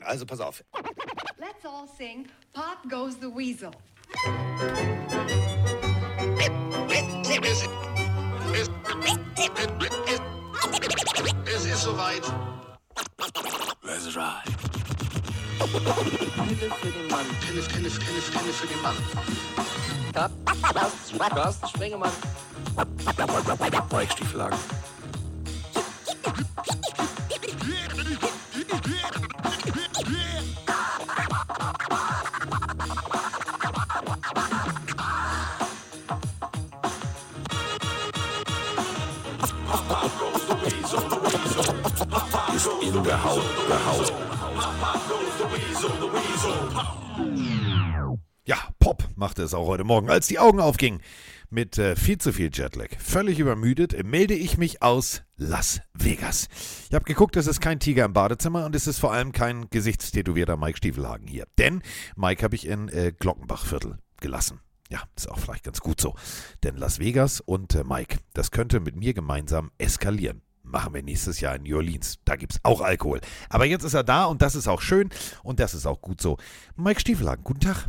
Also pass auf. Let's all sing Pop Goes the Weasel. Es ist soweit. Let's ride. Pille für den Mann. Pille, Pille, Pille, Pille für den Mann. Carsten Sprengemann. Mike machte es auch heute Morgen, als die Augen aufgingen. Mit äh, viel zu viel Jetlag, völlig übermüdet, melde ich mich aus Las Vegas. Ich habe geguckt, es ist kein Tiger im Badezimmer und es ist vor allem kein gesichtstätowierter Mike Stiefelhagen hier. Denn Mike habe ich in äh, Glockenbachviertel gelassen. Ja, ist auch vielleicht ganz gut so. Denn Las Vegas und äh, Mike, das könnte mit mir gemeinsam eskalieren. Machen wir nächstes Jahr in New Orleans. Da gibt es auch Alkohol. Aber jetzt ist er da und das ist auch schön und das ist auch gut so. Mike Stiefelhagen, guten Tag.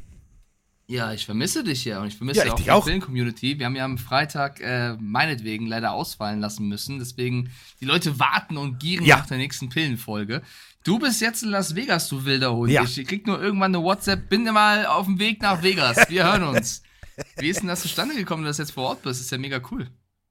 Ja, ich vermisse dich ja und ich vermisse Ja, ich auch die auch. Film-Community. Wir haben ja am Freitag äh, meinetwegen leider ausfallen lassen müssen. Deswegen, die Leute warten und gieren Ja. nach der nächsten Pillenfolge. Du bist jetzt in Las Vegas, du wilder Hund. Ja. Ich krieg nur irgendwann eine WhatsApp, bin mal auf dem Weg nach Vegas. Wir hören uns. Wie ist denn das zustande gekommen, dass du jetzt vor Ort bist? ist ja mega cool.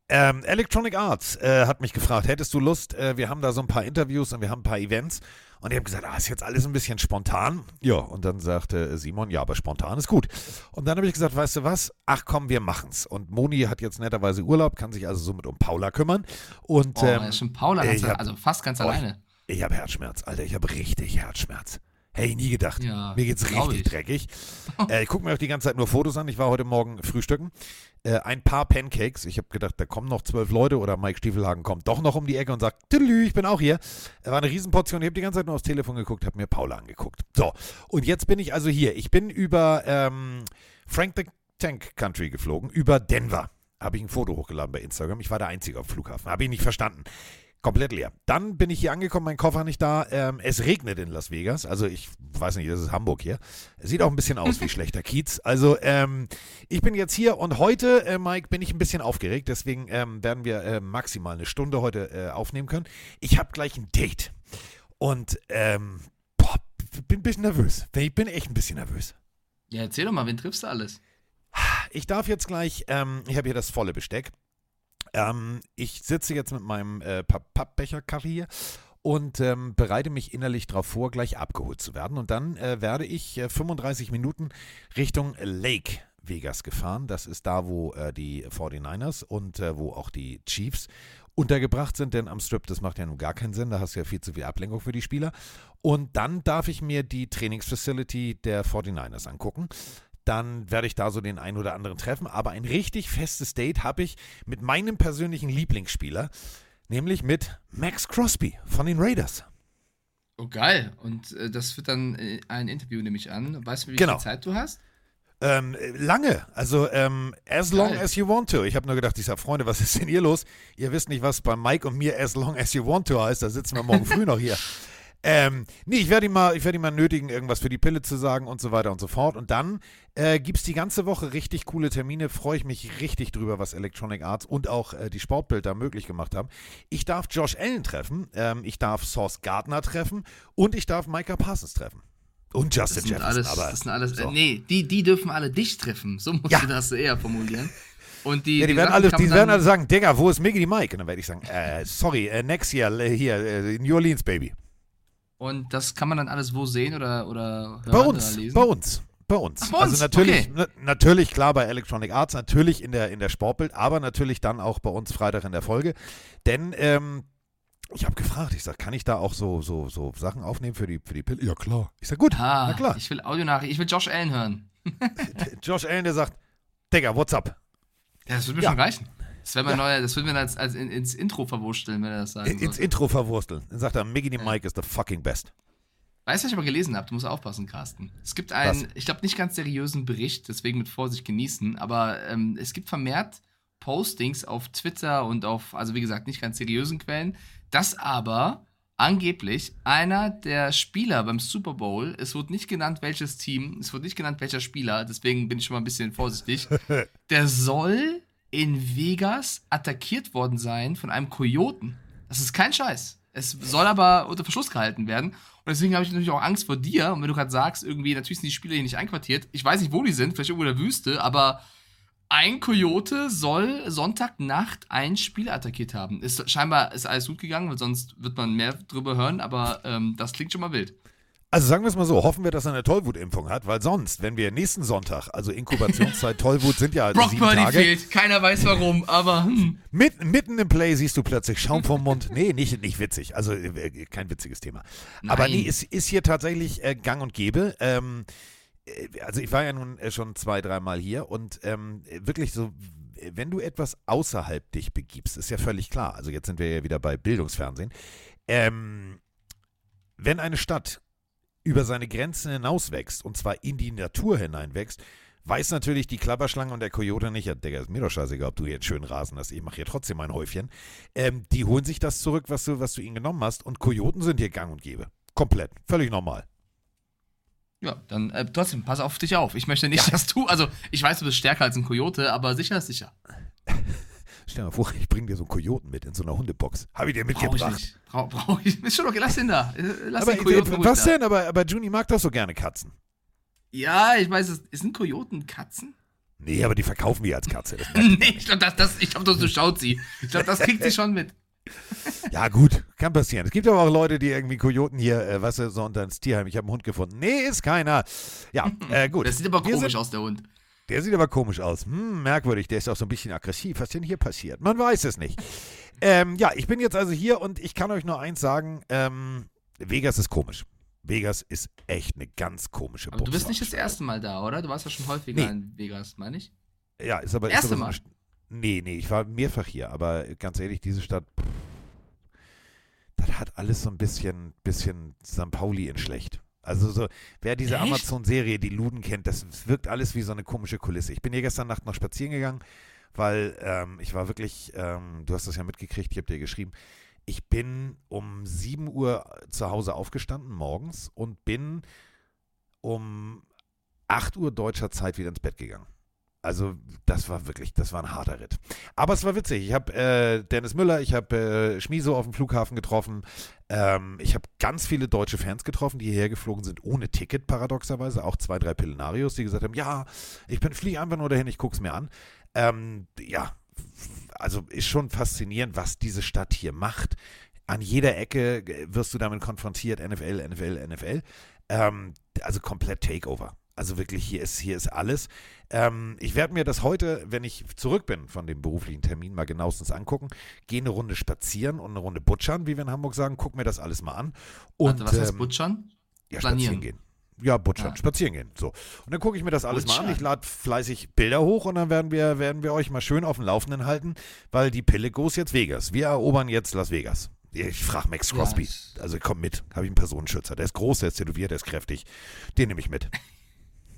Ähm, Electronic Arts äh, hat mich gefragt, hättest du Lust? Äh, wir haben da so ein paar Interviews und wir haben ein paar Events. Und ich habe gesagt, ah, ist jetzt alles ein bisschen spontan. Ja, und dann sagte Simon, ja, aber spontan ist gut. Und dann habe ich gesagt, weißt du was? Ach komm, wir machen's. Und Moni hat jetzt netterweise Urlaub, kann sich also somit um Paula kümmern. Und Oh, ähm, schon Paula, ich ganz, hab- also fast ganz Oh, alleine. ich habe Herzschmerz, Alter. Ich habe richtig Herzschmerz. Hey, nie gedacht. Ja, Mir geht's richtig ich. dreckig. äh, ich gucke mir auch die ganze Zeit nur Fotos an. Ich war heute Morgen frühstücken. Äh, ein paar Pancakes. Ich habe gedacht, da kommen noch zwölf Leute oder Mike Stiefelhagen kommt doch noch um die Ecke und sagt, Tüdelü, ich bin auch hier. Äh, War eine Riesenportion. Ich habe die ganze Zeit nur aufs Telefon geguckt, habe mir Paula angeguckt. So, und jetzt bin ich also hier. Ich bin über ähm, Frank the Tank Country geflogen, über Denver. Habe ich ein Foto hochgeladen bei Instagram. Ich war der Einzige auf dem Flughafen. Habe ich nicht verstanden. Komplett leer. Dann bin ich hier angekommen, mein Koffer nicht da. Ähm, es regnet in Las Vegas. Also ich weiß nicht, das ist Hamburg hier. Sieht auch ein bisschen aus wie schlechter Kiez. Also ähm, ich bin jetzt hier und heute, äh, Mike, bin ich ein bisschen aufgeregt. Deswegen ähm, werden wir äh, maximal eine Stunde heute äh, aufnehmen können. Ich habe gleich ein Date. Und ähm, boah, bin ein bisschen nervös. Ich bin echt ein bisschen nervös. Ja, erzähl doch mal, wen triffst du alles? Ich darf jetzt gleich, ähm, ich habe hier das volle Besteck. Ähm, ich sitze jetzt mit meinem äh, Papp- Pappbecher-Kaffee hier und ähm, bereite mich innerlich darauf vor, gleich abgeholt zu werden. Und dann äh, werde ich äh, 35 Minuten Richtung Lake Vegas gefahren. Das ist da, wo äh, die 49ers und äh, wo auch die Chiefs untergebracht sind, denn am Strip, das macht ja nun gar keinen Sinn, da hast du ja viel zu viel Ablenkung für die Spieler. Und dann darf ich mir die Trainingsfacility der 49ers angucken dann werde ich da so den einen oder anderen treffen. Aber ein richtig festes Date habe ich mit meinem persönlichen Lieblingsspieler, nämlich mit Max Crosby von den Raiders. Oh, geil. Und äh, das wird dann äh, ein Interview, nehme ich an. Weißt du, wie Genau. viel Zeit du hast? Ähm, lange, also ähm, as long Geil. as you want to. Ich habe nur gedacht, ich sage, Freunde, was ist denn hier los? Ihr wisst nicht, was bei Mike und mir as long as you want to heißt. Da sitzen wir morgen früh noch hier. Ähm, nee, ich werde ihn, mal- ich werd ihn mal nötigen, irgendwas für die Pille zu sagen und so weiter und so fort. Und dann äh, gibt es die ganze Woche richtig coole Termine. Freue ich mich richtig drüber, was Electronic Arts und auch äh, die Sportbild da möglich gemacht haben. Ich darf Josh Allen treffen, ähm, ich darf Sauce Gardner treffen und ich darf Micah Parsons treffen. Und Justin Jefferson. alles, aber das sind alles, so. äh, nee, die, die dürfen alle dich treffen. So musst Ja. du das eher formulieren. Und die, Ja, die, werden Sachen alle, die werden alle sagen, Digga, wo ist Miggy Mike? Und dann werde ich sagen, äh, sorry, äh, next year, äh, hier, äh, New Orleans, Baby. Und das kann man dann alles wo sehen oder, oder hören Bei oder uns, lesen? bei uns, bei uns. Ach, bei uns, Also natürlich, okay. na, natürlich klar bei Electronic Arts, natürlich in der, in der Sportbild, aber natürlich dann auch bei uns Freitag in der Folge. Denn ähm, ich habe gefragt, ich sage, kann ich da auch so, so, so Sachen aufnehmen für die, für die Pille? Ja, klar. Ich sage, gut, Ah, na klar. ich will Audionachricht, ich will Josh Allen hören. Josh Allen, der sagt, Digga, what's up? Ja, das wird mir Ja. schon reichen. Das mein neuer, das würden wir als, als in, ins Intro verwursteln, wenn er das sagen Ins sollte. Intro verwursteln. Dann sagt er, Miggy Mike is the fucking best. Weißt du, was ich aber gelesen habe? Du musst aufpassen, Carsten. Es gibt einen, Was? ich glaube, nicht ganz seriösen Bericht, deswegen mit Vorsicht genießen, aber ähm, es gibt vermehrt Postings auf Twitter und auf, also wie gesagt, nicht ganz seriösen Quellen, dass aber angeblich einer der Spieler beim Super Bowl, es wurde nicht genannt, welches Team, es wurde nicht genannt, welcher Spieler, deswegen bin ich schon mal ein bisschen vorsichtig, der soll in Vegas attackiert worden sein von einem Kojoten. Das ist kein Scheiß. Es soll aber unter Verschluss gehalten werden. Und deswegen habe ich natürlich auch Angst vor dir. Und wenn du gerade sagst, irgendwie, natürlich sind die Spieler hier nicht einquartiert. Ich weiß nicht, wo die sind, vielleicht irgendwo in der Wüste, aber ein Kojote soll Sonntagnacht ein Spiel attackiert haben. Ist, scheinbar ist alles gut gegangen, weil sonst wird man mehr drüber hören, aber ähm, das klingt schon mal wild. Also sagen wir es mal so, hoffen wir, dass er eine Tollwutimpfung hat, weil sonst, wenn wir nächsten Sonntag, also Inkubationszeit Tollwut sind ja Brock sieben Purdy Tage, fehlt, keiner weiß warum, aber hm. mit, mitten im Play siehst du plötzlich Schaum vom Mund. Nee, nicht, nicht witzig, also äh, kein witziges Thema. Aber Nein. nee, ist, ist hier tatsächlich äh, gang und gäbe. Ähm, äh, also ich war ja nun äh, schon zwei, dreimal hier und ähm, wirklich so, wenn du etwas außerhalb dich begibst, ist ja völlig klar. Also jetzt sind wir ja wieder bei Bildungsfernsehen. Ähm, wenn eine Stadt über seine Grenzen hinauswächst und zwar in die Natur hineinwächst, weiß natürlich die Klapperschlange und der Kojote nicht, ja, Digga, ist mir doch scheißegal, ob du hier schön Rasen hast, ich mache hier trotzdem ein Häufchen. Ähm, die holen sich das zurück, was du, was du ihnen genommen hast und Kojoten sind hier gang und gäbe. Komplett. Völlig normal. ja, dann äh, trotzdem, pass auf dich auf. Ich möchte nicht, dass du, also ich weiß, du bist stärker als ein Kojote, aber sicher ist sicher. Stell dir mal vor, ich bringe dir so einen Kojoten mit in so einer Hundebox. Habe ich dir Brauch ich mitgebracht. nicht. Brauch, brauch ich. Ist schon okay, lass den da. Äh, Lass Aber den Kojoten äh, was da. denn? Aber, aber Juni mag doch so gerne Katzen. Ja, ich weiß, es sind Kojoten Katzen? Nee, aber die verkaufen wir als Katze. Nee, ich glaube, das, das, ich glaub, das durchschaut sie. Ich glaube, das kriegt sie schon mit. Ja, gut, kann passieren. Es gibt aber auch Leute, die irgendwie Kojoten hier, äh, was so unter ins Tierheim. Ich habe einen Hund gefunden. Nee, ist keiner. Ja, äh, gut. Das sieht aber Wir komisch sind, aus, der Hund. Der sieht aber komisch aus. Hm, merkwürdig. Der ist auch so ein bisschen aggressiv. Was denn hier passiert? Man weiß es nicht. Ähm, ja, ich bin jetzt also hier und ich kann euch nur eins sagen. Ähm, Vegas ist komisch. Vegas ist echt eine ganz komische Aber du bist nicht das erste Mal da, oder? Du warst ja schon häufiger Nee. in Vegas, meine ich. Ja, ist aber. Erste ist aber so Mal? Nee, nee, ich war mehrfach hier, aber ganz ehrlich, diese Stadt, pff, das hat alles so ein bisschen, bisschen St. Pauli in schlecht. Also so, wer diese? Amazon-Serie, die Luden kennt, das wirkt alles wie so eine komische Kulisse. Ich bin hier gestern Nacht noch spazieren gegangen, weil ähm, ich war wirklich, ähm, du hast das ja mitgekriegt, ich habe dir geschrieben, ich bin um 7 Uhr zu Hause aufgestanden morgens und bin um 8 Uhr deutscher Zeit wieder ins Bett gegangen. Also das war wirklich, das war ein harter Ritt. Aber es war witzig. Ich habe äh, Dennis Müller, ich habe äh, Schmiso auf dem Flughafen getroffen. Ähm, ich habe ganz viele deutsche Fans getroffen, die hierher geflogen sind ohne Ticket, paradoxerweise. Auch zwei, drei Pillenarios, die gesagt haben, ja, ich bin fliege einfach nur dahin, ich gucke es mir an. Ähm, ja, also ist schon faszinierend, was diese Stadt hier macht. An jeder Ecke äh, wirst du damit konfrontiert, NFL, NFL, NFL. Ähm, also komplett Takeover. Also wirklich, hier ist, hier ist alles. Ähm, ich werde mir das heute, wenn ich zurück bin von dem beruflichen Termin, mal genauestens angucken. Gehe eine Runde spazieren und eine Runde butschern, wie wir in Hamburg sagen. Guck mir das alles mal an. Und, Warte, was heißt ähm, Butchern? ja, Planieren. spazieren gehen. Ja, butchern, Ah. spazieren gehen. So. Und dann gucke ich mir das alles mal an. Ich lade fleißig Bilder hoch und dann werden wir, werden wir euch mal schön auf dem Laufenden halten, weil die Pille goes jetzt Vegas. Wir erobern jetzt Las Vegas. Ich frage Max Ja, Crosby. ich- also komm mit. Habe ich einen Personenschützer. Der ist groß, der ist tätowiert, der ist kräftig. Den nehme ich mit.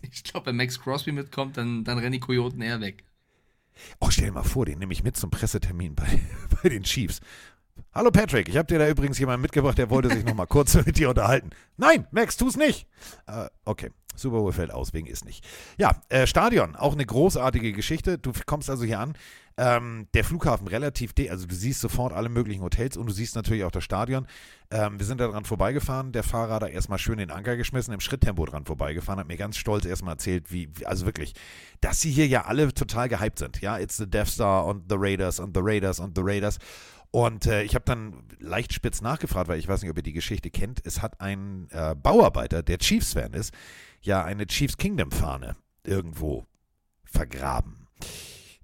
Ich glaube, wenn Max Crosby mitkommt, dann, dann rennen die Kojoten eher weg. Oh, stell dir mal vor, den nehme ich mit zum Pressetermin bei, bei den Chiefs. Hallo Patrick, ich habe dir da übrigens jemanden mitgebracht, der wollte sich noch mal kurz mit dir unterhalten. Nein, Max, tu's nicht. Äh, okay, Super Bowl fällt aus, wegen ist nicht. Ja, äh, Stadion, auch eine großartige Geschichte. Du kommst also hier an. Ähm, der Flughafen relativ, also du siehst sofort alle möglichen Hotels und du siehst natürlich auch das Stadion. Ähm, wir sind da dran vorbeigefahren. Der Fahrer da erstmal schön den Anker geschmissen, im Schritttempo dran vorbeigefahren, hat mir ganz stolz erstmal erzählt, wie, wie, also wirklich, dass sie hier ja alle total gehypt sind. Ja, it's the Death Star und the Raiders und the Raiders und the Raiders. Und äh, ich habe dann leicht spitz nachgefragt, weil ich weiß nicht, ob ihr die Geschichte kennt. Es hat ein äh, Bauarbeiter, der Chiefs-Fan ist, ja eine Chiefs Kingdom-Fahne irgendwo vergraben.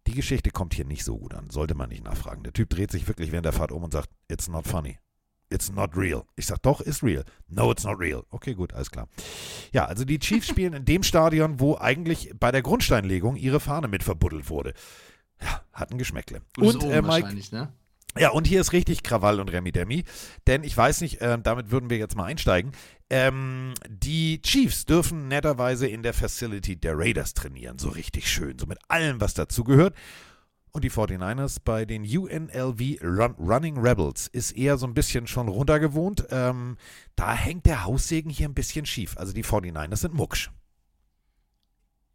Die Geschichte kommt hier nicht so gut an, sollte man nicht nachfragen. Der Typ dreht sich wirklich während der Fahrt um und sagt, it's not funny. It's not real. Ich sag doch, ist real. No, it's not real. Okay, gut, alles klar. Ja, also die Chiefs spielen in dem Stadion, wo eigentlich bei der Grundsteinlegung ihre Fahne mit verbuddelt wurde. Ja, hat ein Geschmäckle. Und Omen äh, Mike, wahrscheinlich, ne? Ja, und hier ist richtig Krawall und Remi Demi, denn ich weiß nicht, äh, damit würden wir jetzt mal einsteigen. Ähm, die Chiefs dürfen netterweise in der Facility der Raiders trainieren, so richtig schön, so mit allem, was dazugehört. Und die 49ers bei den UNLV Run Running Rebels ist eher so ein bisschen schon runtergewohnt. Ähm, da hängt der Haussegen hier ein bisschen schief. Also die 49ers sind mucksch.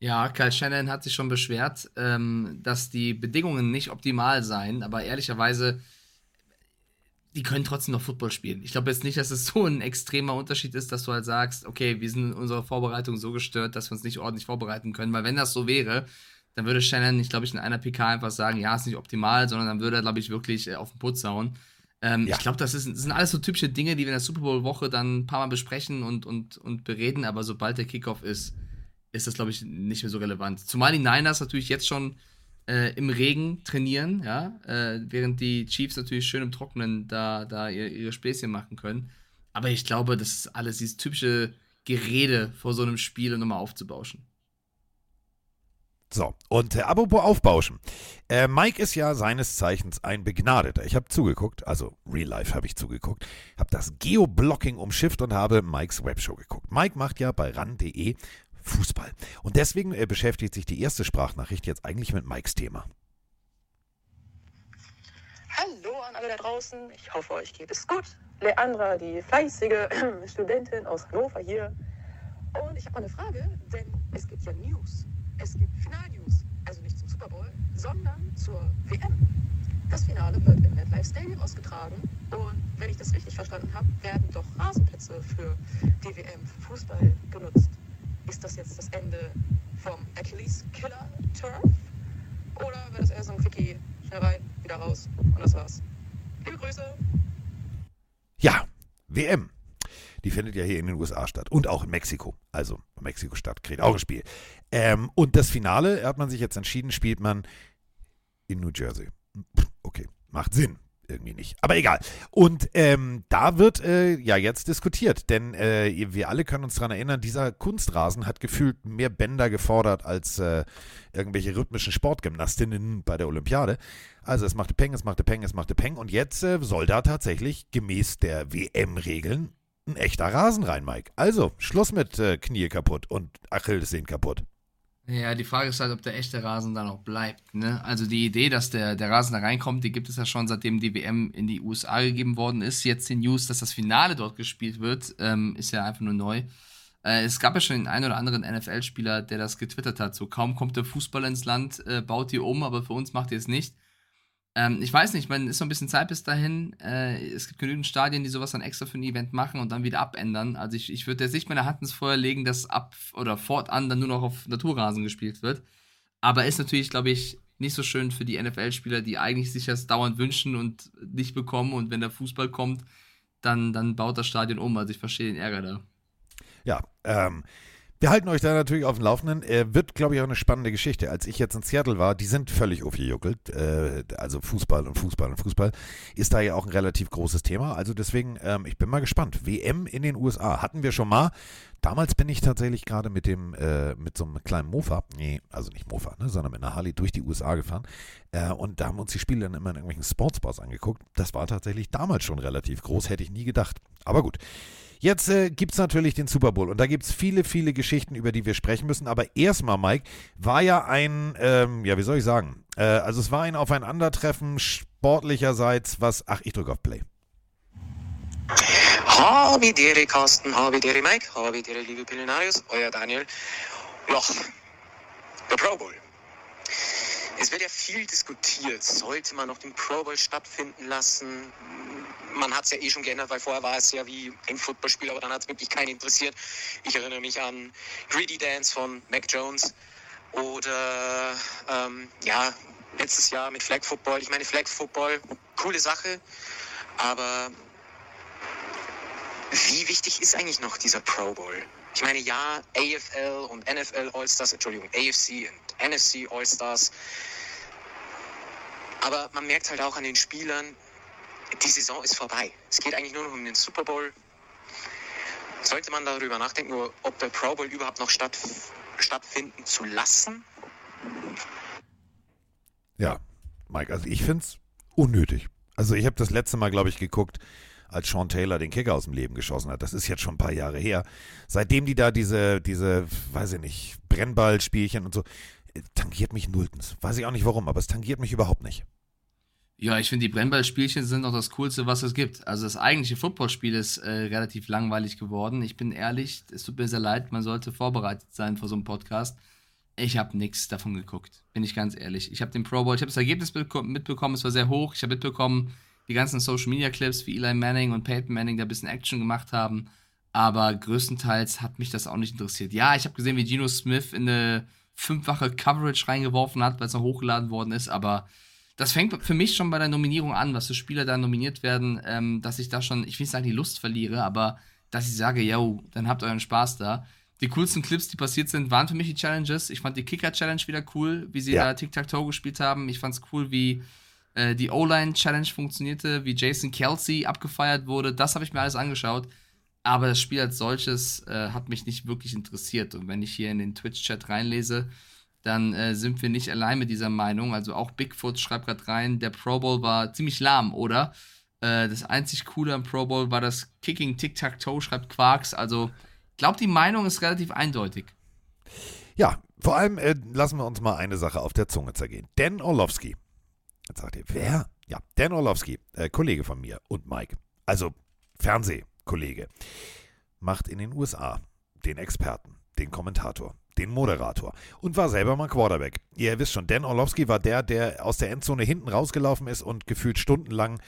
Ja, Kyle Shannon hat sich schon beschwert, ähm, dass die Bedingungen nicht optimal seien, aber ehrlicherweise, die können trotzdem noch Football spielen. Ich glaube jetzt nicht, dass es so ein extremer Unterschied ist, dass du halt sagst, okay, wir sind in unserer Vorbereitung so gestört, dass wir uns nicht ordentlich vorbereiten können, weil wenn das so wäre, dann würde Shannon nicht, glaube ich, in einer PK einfach sagen, ja, ist nicht optimal, sondern dann würde er, glaube ich, wirklich äh, auf den Putz hauen. Ähm, Ja. Ich glaube, das, das sind alles so typische Dinge, die wir in der Super Bowl-Woche dann ein paar Mal besprechen und, und, und bereden, aber sobald der Kickoff ist, ist das, glaube ich, nicht mehr so relevant. Zumal die Niners natürlich jetzt schon äh, im Regen trainieren, ja, äh, während die Chiefs natürlich schön im Trockenen da, da ihr, ihre Späßchen machen können. Aber ich glaube, das ist alles dieses typische Gerede vor so einem Spiel, nochmal aufzubauschen. So, und äh, apropos Aufbauschen. Äh, Mike ist ja seines Zeichens ein Begnadeter. Ich habe zugeguckt, also Real Life habe ich zugeguckt, habe das Geoblocking umschifft und habe Mikes Webshow geguckt. Mike macht ja bei ran.de Fußball. Und deswegen äh, beschäftigt sich die erste Sprachnachricht jetzt eigentlich mit Mikes Thema. Hallo an alle da draußen. Ich hoffe, euch geht es gut. Leandra, die fleißige Studentin aus Hannover hier. Und ich habe mal eine Frage, denn es gibt ja News. Es gibt Final-News. Also nicht zum Super Bowl, sondern zur WM. Das Finale wird im MetLife Stadium ausgetragen. Und wenn ich das richtig verstanden habe, werden doch Rasenplätze für die WM für Fußball genutzt. Ist das jetzt das Ende vom Achilles Killer Turf? Oder wird es eher so ein Quickie, schnell rein, wieder raus und das war's? Liebe Grüße! Ja, WM. Die findet ja hier in den USA statt und auch in Mexiko. Also Mexiko-Stadt kriegt auch ein Spiel. Ähm, und das Finale, hat man sich jetzt entschieden, spielt man in New Jersey. Okay, macht Sinn. Irgendwie nicht. Aber egal. Und ähm, da wird äh, ja jetzt diskutiert, denn äh, wir alle können uns daran erinnern, dieser Kunstrasen hat gefühlt mehr Bänder gefordert als äh, irgendwelche rhythmischen Sportgymnastinnen bei der Olympiade. Also es machte Peng, es machte Peng, es machte Peng. Und jetzt äh, soll da tatsächlich gemäß der WM-Regeln ein echter Rasen rein, Mike. Also, Schluss mit äh, Knie kaputt und Achillessehnen kaputt. Ja, die Frage ist halt, ob der echte Rasen dann auch bleibt. Ne? Also die Idee, dass der, der Rasen da reinkommt, die gibt es ja schon, seitdem die WM in die USA gegeben worden ist. Jetzt die News, dass das Finale dort gespielt wird, ähm, ist ja einfach nur neu. Äh, es gab ja schon den einen oder anderen NFL-Spieler, der das getwittert hat. So, kaum kommt der Fußball ins Land, äh, baut ihr um, aber für uns macht ihr es nicht. Ähm, ich weiß nicht, man ist so ein bisschen Zeit bis dahin. Äh, es gibt genügend Stadien, die sowas dann extra für ein Event machen und dann wieder abändern. Also ich, ich würde jetzt nicht meine Hand ins Feuer legen, dass ab oder fortan dann nur noch auf Naturrasen gespielt wird. Aber ist natürlich, glaube ich, nicht so schön für die NFL-Spieler, die eigentlich sich das dauernd wünschen und nicht bekommen. Und wenn der Fußball kommt, dann, dann baut das Stadion um. Also ich verstehe den Ärger da. Ja, ähm, wir halten euch da natürlich auf dem Laufenden. Äh, wird, glaube ich, auch eine spannende Geschichte. Als ich jetzt in Seattle war, die sind völlig aufgejuckelt. Äh, also Fußball und Fußball und Fußball ist da ja auch ein relativ großes Thema. Also deswegen, ähm, ich bin mal gespannt. WM in den USA hatten wir schon mal. Damals bin ich tatsächlich gerade mit dem, äh, mit so einem kleinen Mofa, nee, also nicht Mofa, ne, sondern mit einer Harley durch die USA gefahren. Äh, und da haben uns die Spiele dann immer in irgendwelchen Sportsbars angeguckt. Das war tatsächlich damals schon relativ groß, hätte ich nie gedacht. Aber gut. Jetzt äh, gibt es natürlich den Super Bowl und da gibt es viele, viele Geschichten, über die wir sprechen müssen. Aber erstmal, Mike, war ja ein, ähm, ja, wie soll ich sagen? Äh, also es war ein Aufeinandertreffen sportlicherseits, was, ach, ich drücke auf Play. Habe Dere Carsten, habe Dere Mike, habe Dere liebe Pillenarius, euer Daniel. Ja, der Pro Bowl. Es wird ja viel diskutiert. Sollte man noch den Pro Bowl stattfinden lassen? Man hat es ja eh schon geändert, weil vorher war es ja wie ein Footballspiel, aber dann hat es wirklich keinen interessiert. Ich erinnere mich an Greedy Dance von Mac Jones oder ähm, ja, letztes Jahr mit Flag Football. Ich meine, Flag Football, coole Sache, aber wie wichtig ist eigentlich noch dieser Pro Bowl? Ich meine, ja, AFL und NFL All-Stars, Entschuldigung, AFC und NFC All-Stars. Aber man merkt halt auch an den Spielern, die Saison ist vorbei. Es geht eigentlich nur noch um den Super Bowl. Sollte man darüber nachdenken, ob der Pro Bowl überhaupt noch statt, stattfinden zu lassen? Ja, Mike, also ich finde es unnötig. Also ich habe das letzte Mal, glaube ich, geguckt, als Sean Taylor den Kicker aus dem Leben geschossen hat. Das ist jetzt schon ein paar Jahre her. Seitdem die da diese, diese, weiß ich nicht, Brennballspielchen und so. äh, tangiert mich nulltens. Weiß ich auch nicht warum, aber es tangiert mich überhaupt nicht. Ja, ich finde, die Brennballspielchen sind auch das Coolste, was es gibt. Also das eigentliche Footballspiel ist äh, relativ langweilig geworden. Ich bin ehrlich, es tut mir sehr leid, man sollte vorbereitet sein vor so einem Podcast. Ich habe nichts davon geguckt, bin ich ganz ehrlich. Ich habe den Pro Bowl, ich habe das Ergebnis mitbekommen, es war sehr hoch. Ich habe mitbekommen, die ganzen Social Media Clips, wie Eli Manning und Peyton Manning da ein bisschen Action gemacht haben. Aber größtenteils hat mich das auch nicht interessiert. Ja, ich habe gesehen, wie Geno Smith in eine fünffache Coverage reingeworfen hat, weil es noch hochgeladen worden ist, aber das fängt für mich schon bei der Nominierung an, was für Spieler da nominiert werden, ähm, dass ich da schon, ich will nicht sagen, die Lust verliere, aber dass ich sage, yo, dann habt euren Spaß da. Die coolsten Clips, die passiert sind, waren für mich die Challenges. Ich fand die Kicker-Challenge wieder cool, wie sie ja. da Tic-Tac-Toe gespielt haben. Ich fand es cool, wie äh, die O-Line-Challenge funktionierte, wie Jason Kelsey abgefeiert wurde. Das habe ich mir alles angeschaut. Aber das Spiel als solches äh, hat mich nicht wirklich interessiert. Und wenn ich hier in den Twitch-Chat reinlese, dann äh, sind wir nicht allein mit dieser Meinung. Also auch Bigfoot schreibt gerade rein, der Pro Bowl war ziemlich lahm, oder? Äh, das einzig Coole am Pro Bowl war das Kicking Tic-Tac-Toe, schreibt Quarks. Also ich glaube, die Meinung ist relativ eindeutig. Ja, vor allem äh, lassen wir uns mal eine Sache auf der Zunge zergehen. Dan Orlovsky. Jetzt sagt ihr, wer? Ja, Dan Orlovsky, äh, Kollege von mir und Mike. Also Fernsehkollege. Macht in den USA den Experten, den Kommentator, den Moderator und war selber mal Quarterback. Ihr wisst schon, Dan Orlovsky war der, der aus der Endzone hinten rausgelaufen ist und gefühlt stundenlang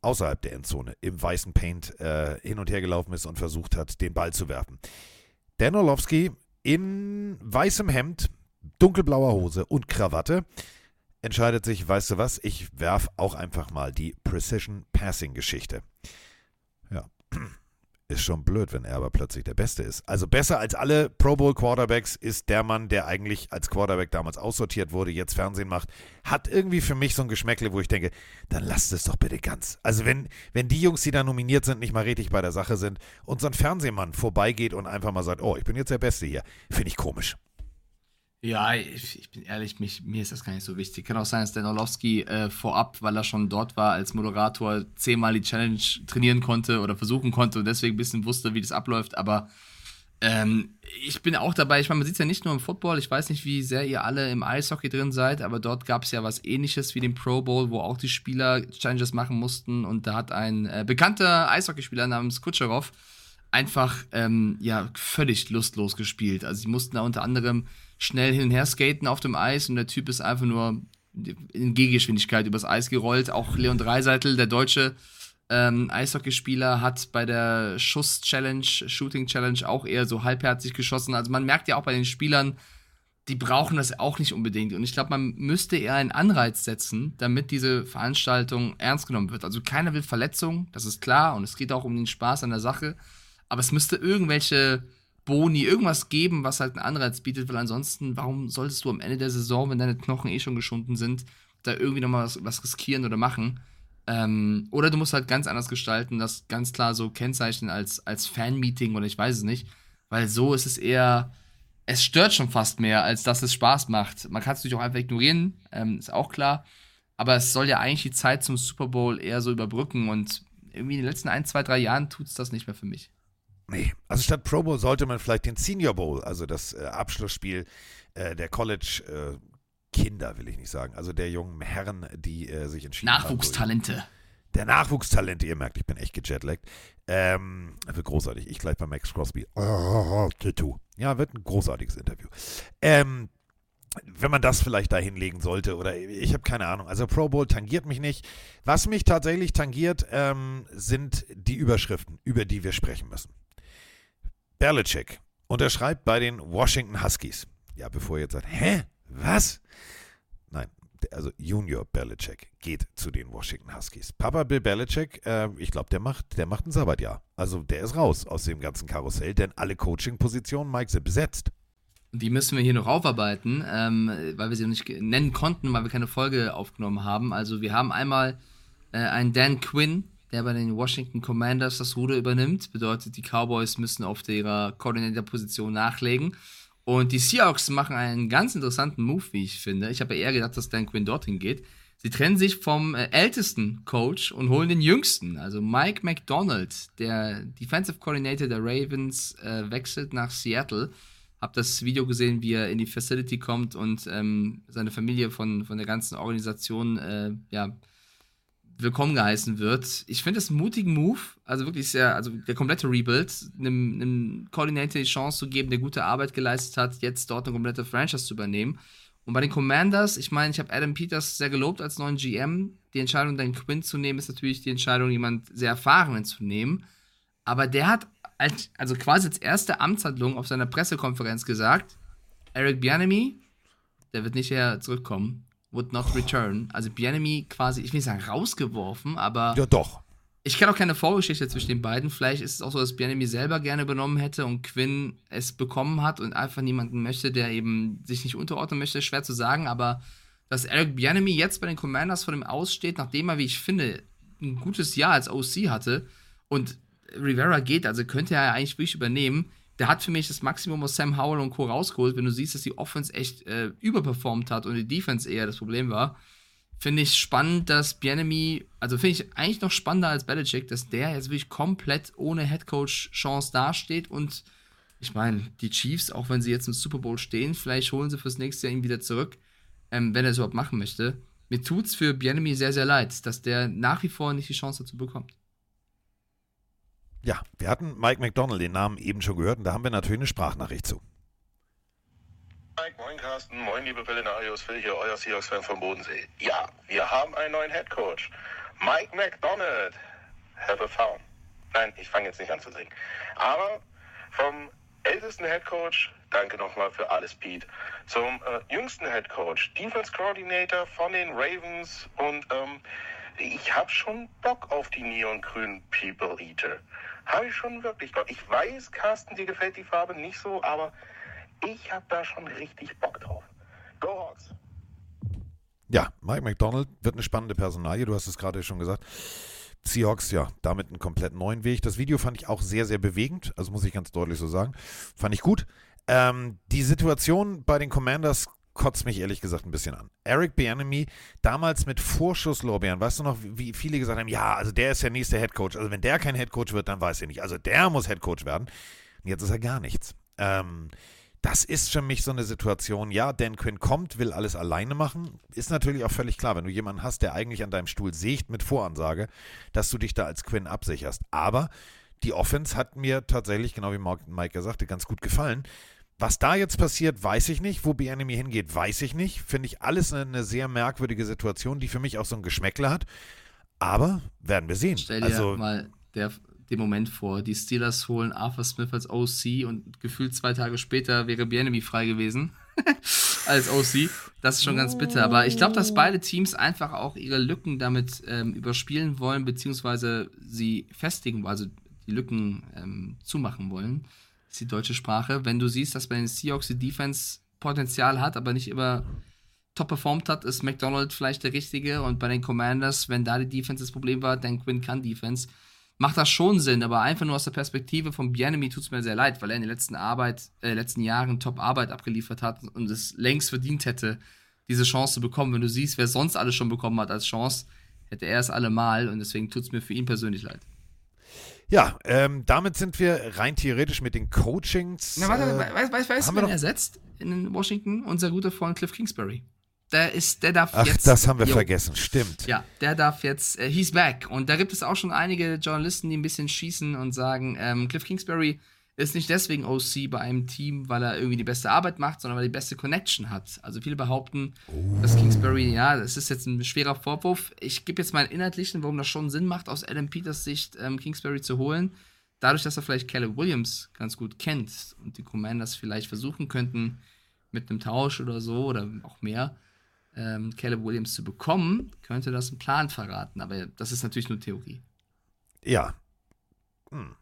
außerhalb der Endzone im weißen Paint äh, hin und her gelaufen ist und versucht hat, den Ball zu werfen. Dan Orlovsky in weißem Hemd, dunkelblauer Hose und Krawatte entscheidet sich, weißt du was, ich werf auch einfach mal die Precision Passing Geschichte. Ja, ist schon blöd, wenn er aber plötzlich der Beste ist. Also besser als alle Pro Bowl Quarterbacks ist der Mann, der eigentlich als Quarterback damals aussortiert wurde, jetzt Fernsehen macht, hat irgendwie für mich so ein Geschmäckle, wo ich denke, dann lasst es doch bitte ganz. Also wenn, wenn die Jungs, die da nominiert sind, nicht mal richtig bei der Sache sind und so ein Fernsehmann vorbeigeht und einfach mal sagt, oh, ich bin jetzt der Beste hier, finde ich komisch. Ja, ich, ich, bin ehrlich, mich, mir ist das gar nicht so wichtig. Kann auch sein, dass der Orlowski äh, vorab, weil er schon dort war als Moderator, zehnmal die Challenge trainieren konnte oder versuchen konnte und deswegen ein bisschen wusste, wie das abläuft. Aber ähm, ich bin auch dabei. Ich meine, man sieht es ja nicht nur im Football. Ich weiß nicht, wie sehr ihr alle im Eishockey drin seid, aber dort gab es ja was ähnliches wie den Pro Bowl, wo auch die Spieler Challenges machen mussten. Und da hat ein äh, bekannter Eishockeyspieler namens Kutscherow einfach ähm, ja völlig lustlos gespielt. Also sie mussten da unter anderem schnell hin und her skaten auf dem Eis und der Typ ist einfach nur in Gehgeschwindigkeit übers Eis gerollt. Auch Leon Dreiseitel, der deutsche ähm, Eishockeyspieler, hat bei der Schuss-Challenge, Shooting-Challenge auch eher so halbherzig geschossen. Also man merkt ja auch bei den Spielern, die brauchen das auch nicht unbedingt. Und ich glaube, man müsste eher einen Anreiz setzen, damit diese Veranstaltung ernst genommen wird. Also keiner will Verletzungen, das ist klar. Und es geht auch um den Spaß an der Sache. Aber es müsste irgendwelche Boni, irgendwas geben, was halt einen Anreiz bietet, weil ansonsten, warum solltest du am Ende der Saison, wenn deine Knochen eh schon geschunden sind, da irgendwie nochmal was, was riskieren oder machen? Ähm, oder du musst halt ganz anders gestalten, das ganz klar so kennzeichnen als, als Fan-Meeting oder ich weiß es nicht, weil so ist es eher, es stört schon fast mehr, als dass es Spaß macht. Man kann es natürlich auch einfach ignorieren, ähm, ist auch klar, aber es soll ja eigentlich die Zeit zum Super Bowl eher so überbrücken und irgendwie in den letzten ein, zwei, drei Jahren tut es das nicht mehr für mich. Nee, also statt Pro Bowl sollte man vielleicht den Senior Bowl, also das äh, Abschlussspiel äh, der College äh, Kinder, will ich nicht sagen, also der jungen Herren, die äh, sich entschieden Nachwuchstalente. haben. Nachwuchstalente. Der Nachwuchstalente, ihr merkt, ich bin echt gejetlaggt. Ähm, wird großartig. Ich gleich bei Max Crosby. Oh, ja, wird ein großartiges Interview. Ähm, wenn man das vielleicht da hinlegen sollte oder ich habe keine Ahnung. Also Pro Bowl tangiert mich nicht. Was mich tatsächlich tangiert, ähm, sind die Überschriften, über die wir sprechen müssen. Belichick unterschreibt bei den Washington Huskies. Ja, bevor ihr jetzt sagt, hä? Was? Nein, also Junior Belichick geht zu den Washington Huskies. Papa Bill Belichick, äh, ich glaube, der macht, der macht ein Sabbatjahr. Also der ist raus aus dem ganzen Karussell, denn alle Coaching-Positionen, Mike, sind besetzt. Die müssen wir hier noch aufarbeiten, ähm, weil wir sie noch nicht nennen konnten, weil wir keine Folge aufgenommen haben. Also wir haben einmal äh, einen Dan Quinn, der bei den Washington Commanders das Ruder übernimmt. Bedeutet, die Cowboys müssen auf ihrer Koordinator-Position nachlegen. Und die Seahawks machen einen ganz interessanten Move, wie ich finde. Ich habe eher gedacht, dass Dan Quinn dorthin geht. Sie trennen sich vom äh, ältesten Coach und holen den jüngsten. Also Mike McDonald, der Defensive Coordinator der Ravens, äh, wechselt nach Seattle. Hab das Video gesehen, wie er in die Facility kommt und ähm, seine Familie von, von der ganzen Organisation äh, ja, willkommen geheißen wird. Ich finde es einen mutigen Move, also wirklich sehr, also der komplette Rebuild, einem, einem Coordinator die Chance zu geben, der gute Arbeit geleistet hat, jetzt dort eine komplette Franchise zu übernehmen. Und bei den Commanders, ich meine, ich habe Adam Peters sehr gelobt als neuen GM. Die Entscheidung, Dan Quinn zu nehmen, ist natürlich die Entscheidung, jemand sehr Erfahrenen zu nehmen. Aber der hat als, also quasi als erste Amtshandlung auf seiner Pressekonferenz gesagt, Eric Bianemi, der wird nicht mehr zurückkommen, would not return. Also Bianemi quasi, ich will nicht sagen rausgeworfen, aber Ja, doch. ich kenne auch keine Vorgeschichte zwischen den beiden. Vielleicht ist es auch so, dass Bianemi selber gerne übernommen hätte und Quinn es bekommen hat und einfach niemanden möchte, der eben sich nicht unterordnen möchte. Schwer zu sagen, aber dass Eric Bianemi jetzt bei den Commanders vor dem Aussteht, nachdem er, wie ich finde, ein gutes Jahr als OC hatte und Rivera geht, also könnte er ja eigentlich wirklich übernehmen. Der hat für mich das Maximum aus Sam Howell und Co. rausgeholt, wenn du siehst, dass die Offense echt äh, überperformt hat und die Defense eher das Problem war finde ich spannend, dass Bienemy, also finde ich eigentlich noch spannender als Belichick, dass der jetzt wirklich komplett ohne Headcoach-Chance dasteht und ich meine, die Chiefs, auch wenn sie jetzt im Super Bowl stehen, vielleicht holen sie fürs nächste Jahr ihn wieder zurück, ähm, wenn er es überhaupt machen möchte. Mir tut's für Bienemy sehr, sehr leid, dass der nach wie vor nicht die Chance dazu bekommt. Ja, wir hatten Mike McDonald, den Namen eben schon gehört, und da haben wir natürlich eine Sprachnachricht zu. Mike, moin Carsten, moin liebe Pelinarios, Phil hier, euer Seahawks-Fan vom Bodensee. Ja, wir haben einen neuen Headcoach. Mike McDonald. Have a found. Nein, ich fange jetzt nicht an zu singen. Aber vom ältesten Headcoach, danke nochmal für alles, Pete, zum äh, jüngsten Headcoach, Defense Coordinator von den Ravens und ähm, ich habe schon Bock auf die neongrünen People Eater. Habe ich schon wirklich Bock. Ich weiß, Carsten, dir gefällt die Farbe nicht so, aber ich habe da schon richtig Bock drauf. Go Hawks! Ja, Mike McDonald wird eine spannende Personalie, du hast es gerade schon gesagt. Seahawks, ja, damit einen komplett neuen Weg. Das Video fand ich auch sehr, sehr bewegend, also muss ich ganz deutlich so sagen. Fand ich gut. Ähm, die Situation bei den Commanders kotzt mich ehrlich gesagt ein bisschen an. Eric Bieniemy, damals mit Vorschusslorbeeren, weißt du noch, wie viele gesagt haben, ja, also der ist der nächste Headcoach. Also wenn der kein Headcoach wird, dann weiß ich nicht. Also der muss Headcoach werden. Und jetzt ist er gar nichts. Ähm, das ist für mich so eine Situation, ja, Dan Quinn kommt, will alles alleine machen. Ist natürlich auch völlig klar, wenn du jemanden hast, der eigentlich an deinem Stuhl sägt mit Voransage, dass du dich da als Quinn absicherst. Aber die Offense hat mir tatsächlich, genau wie Mike sagte, ganz gut gefallen. Was da jetzt passiert, weiß ich nicht. Wo Bienemy hingeht, weiß ich nicht. Finde ich alles eine, eine, sehr merkwürdige Situation, die für mich auch so ein Geschmäckle hat. Aber werden wir sehen. Stell dir also, mal der, den Moment vor, die Steelers holen Arthur Smith als OC und gefühlt zwei Tage später wäre Bienemy frei gewesen als OC. Das ist schon ganz bitter. Aber ich glaube, dass beide Teams einfach auch ihre Lücken damit ähm, überspielen wollen, beziehungsweise sie festigen, also die Lücken ähm, zumachen wollen ist die deutsche Sprache. Wenn du siehst, dass bei den Seahawks die Defense Potenzial hat, aber nicht immer top performt hat, ist McDonald vielleicht der Richtige. Und bei den Commanders, wenn da die Defense das Problem war, dann Quinn kann Defense. Macht das schon Sinn, aber einfach nur aus der Perspektive von Bienemy tut es mir sehr leid, weil er in den letzten, Arbeit, äh, letzten Jahren Top-Arbeit abgeliefert hat und es längst verdient hätte, diese Chance zu bekommen. Wenn du siehst, wer sonst alles schon bekommen hat als Chance, hätte er es allemal und deswegen tut es mir für ihn persönlich leid. Ja, ähm, damit sind wir rein theoretisch mit den Coachings. Na, warte, äh, weißt du, weiß, wer ersetzt in Washington? Unser guter Freund Cliff Kingsbury. Der ist, der darf Ach, jetzt. das haben wir yo, vergessen, stimmt. Ja, der darf jetzt, äh, he's back. Und da gibt es auch schon einige Journalisten, die ein bisschen schießen und sagen, ähm, Cliff Kingsbury ist nicht deswegen OC bei einem Team, weil er irgendwie die beste Arbeit macht, sondern weil er die beste Connection hat. Also viele behaupten, oh. dass Kingsbury, ja, das ist jetzt ein schwerer Vorwurf. Ich gebe jetzt mal einen inhaltlichen, warum das schon Sinn macht, aus Adam Peters Sicht ähm, Kingsbury zu holen. Dadurch, dass er vielleicht Caleb Williams ganz gut kennt und die Commanders vielleicht versuchen könnten, mit einem Tausch oder so oder auch mehr, ähm, Caleb Williams zu bekommen, könnte das einen Plan verraten. Aber das ist natürlich nur Theorie. Ja. Hm.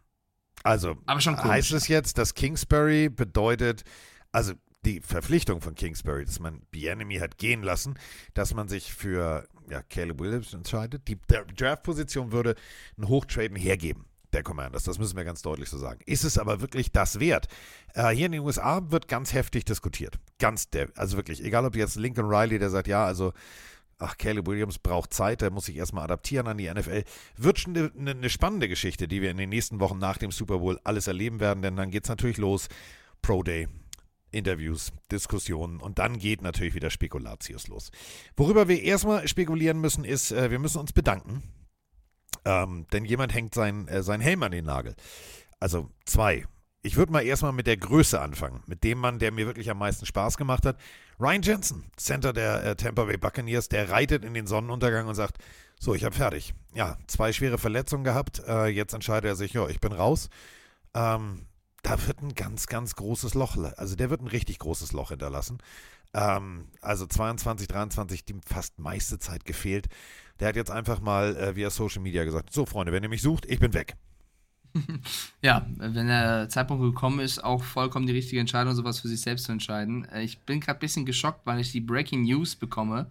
Also heißt es jetzt, dass Kingsbury bedeutet, also die Verpflichtung von Kingsbury, dass man Bienemy hat gehen lassen, dass man sich für ja, Caleb Williams entscheidet. Die Draft-Position würde ein Hochtraden hergeben der Commanders. Das müssen wir ganz deutlich so sagen. Ist es aber wirklich das wert? Äh, hier in den USA wird ganz heftig diskutiert. Ganz, also wirklich, egal ob jetzt Lincoln Riley, der sagt, ja, also ach, Caleb Williams braucht Zeit, der muss sich erstmal adaptieren an die NFL. Wird schon eine, eine ne spannende Geschichte, die wir in den nächsten Wochen nach dem Super Bowl alles erleben werden, denn dann geht es natürlich los. Pro Day, Interviews, Diskussionen und dann geht natürlich wieder Spekulatius los. Worüber wir erstmal spekulieren müssen, ist, äh, wir müssen uns bedanken. Ähm, denn jemand hängt sein, äh, sein Helm an den Nagel. Also zwei. Ich würde mal erstmal mit der Größe anfangen. Mit dem Mann, der mir wirklich am meisten Spaß gemacht hat. Ryan Jensen, Center der äh, Tampa Bay Buccaneers, der reitet in den Sonnenuntergang und sagt, so, ich habe fertig. Ja, zwei schwere Verletzungen gehabt. Äh, jetzt entscheidet er sich, ja, ich bin raus. Ähm, da wird ein ganz, ganz großes Loch, also der wird ein richtig großes Loch hinterlassen. Ähm, also 22, 23, die fast meiste Zeit gefehlt. Der hat jetzt einfach mal äh, via Social Media gesagt, so Freunde, wenn ihr mich sucht, ich bin weg. Ja, wenn der Zeitpunkt gekommen ist, auch vollkommen die richtige Entscheidung, sowas für sich selbst zu entscheiden. Äh, Ich bin gerade ein bisschen geschockt, weil ich die Breaking News bekomme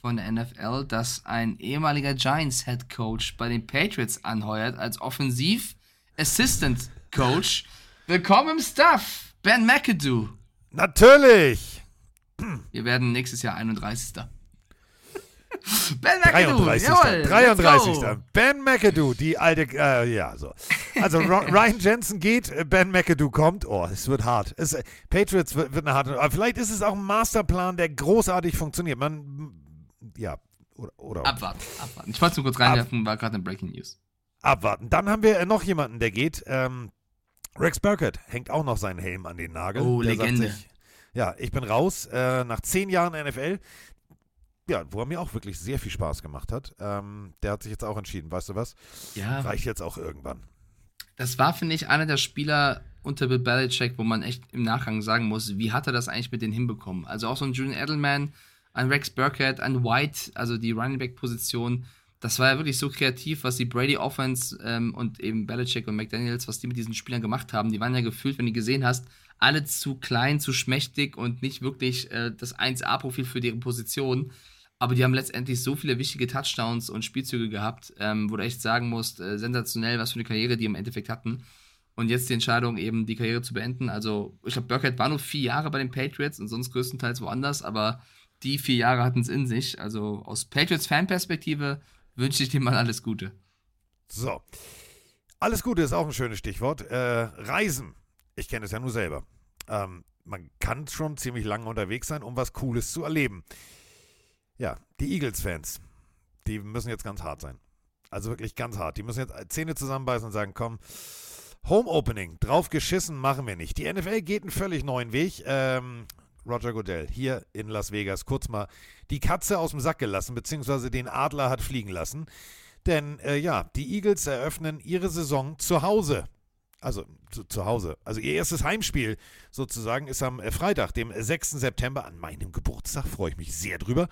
von der NFL, dass ein ehemaliger Giants Head Coach bei den Patriots anheuert als Offensiv Assistant Coach. Willkommen im Stuff, Ben McAdoo. Natürlich! Wir werden nächstes Jahr 31. ben McAdoo, 33. jawohl, 33. let's go. Ben McAdoo, die alte, äh, ja, so. Also Ryan Jensen geht, äh, Ben McAdoo kommt. Oh, es wird hart. Es, äh, Patriots wird, wird eine harte, aber vielleicht ist es auch ein Masterplan, der großartig funktioniert. Man, ja, oder, oder Abwarten, abwarten. Ich wollte nur kurz reinwerfen, war gerade eine Breaking News. abwarten. Dann haben wir äh, noch jemanden, der geht. Ähm, Rex Burkett hängt auch noch seinen Helm an den Nagel. Oh, der Legende. Sich, ja, ich bin raus. Äh, nach zehn Jahren NFL. Ja, wo er mir auch wirklich sehr viel Spaß gemacht hat. Ähm, der hat sich jetzt auch entschieden. Weißt du was? Ja, Reicht jetzt auch irgendwann. das war, finde ich, einer der Spieler unter Bill Belichick, wo man echt im Nachgang sagen muss, wie hat er das eigentlich mit denen hinbekommen? Also auch so ein Julian Edelman, ein Rex Burkhead, ein White, also die Running Back Position, das war ja wirklich so kreativ, was die Brady Offense ähm, und eben Belichick und McDaniels, was die mit diesen Spielern gemacht haben. Die waren ja gefühlt, wenn du gesehen hast, alle zu klein, zu schmächtig und nicht wirklich äh, das 1A-Profil für deren Position. Aber die haben letztendlich so viele wichtige Touchdowns und Spielzüge gehabt, ähm, wo du echt sagen musst, äh, sensationell, was für eine Karriere die im Endeffekt hatten. Und jetzt die Entscheidung, eben die Karriere zu beenden. Also, ich glaube, Burkhead war nur vier Jahre bei den Patriots und sonst größtenteils woanders, aber die vier Jahre hatten es in sich. Also, aus Patriots-Fan-Perspektive wünsche ich dir mal alles Gute. So. Alles Gute ist auch ein schönes Stichwort. Äh, Reisen. Ich kenne es ja nur selber. Ähm, man kann schon ziemlich lange unterwegs sein, um was Cooles zu erleben. Ja, die Eagles-Fans, die müssen jetzt ganz hart sein. Also wirklich ganz hart. Die müssen jetzt Zähne zusammenbeißen und sagen, komm, Home Opening, drauf geschissen machen wir nicht. Die NFL geht einen völlig neuen Weg. Ähm, Roger Goodell hier in Las Vegas kurz mal die Katze aus dem Sack gelassen, beziehungsweise den Adler hat fliegen lassen. Denn äh, ja, die Eagles eröffnen ihre Saison zu Hause. Also zu, zu Hause. Also ihr erstes Heimspiel sozusagen ist am äh, Freitag, dem 6. September, an meinem Geburtstag, freue ich mich sehr drüber.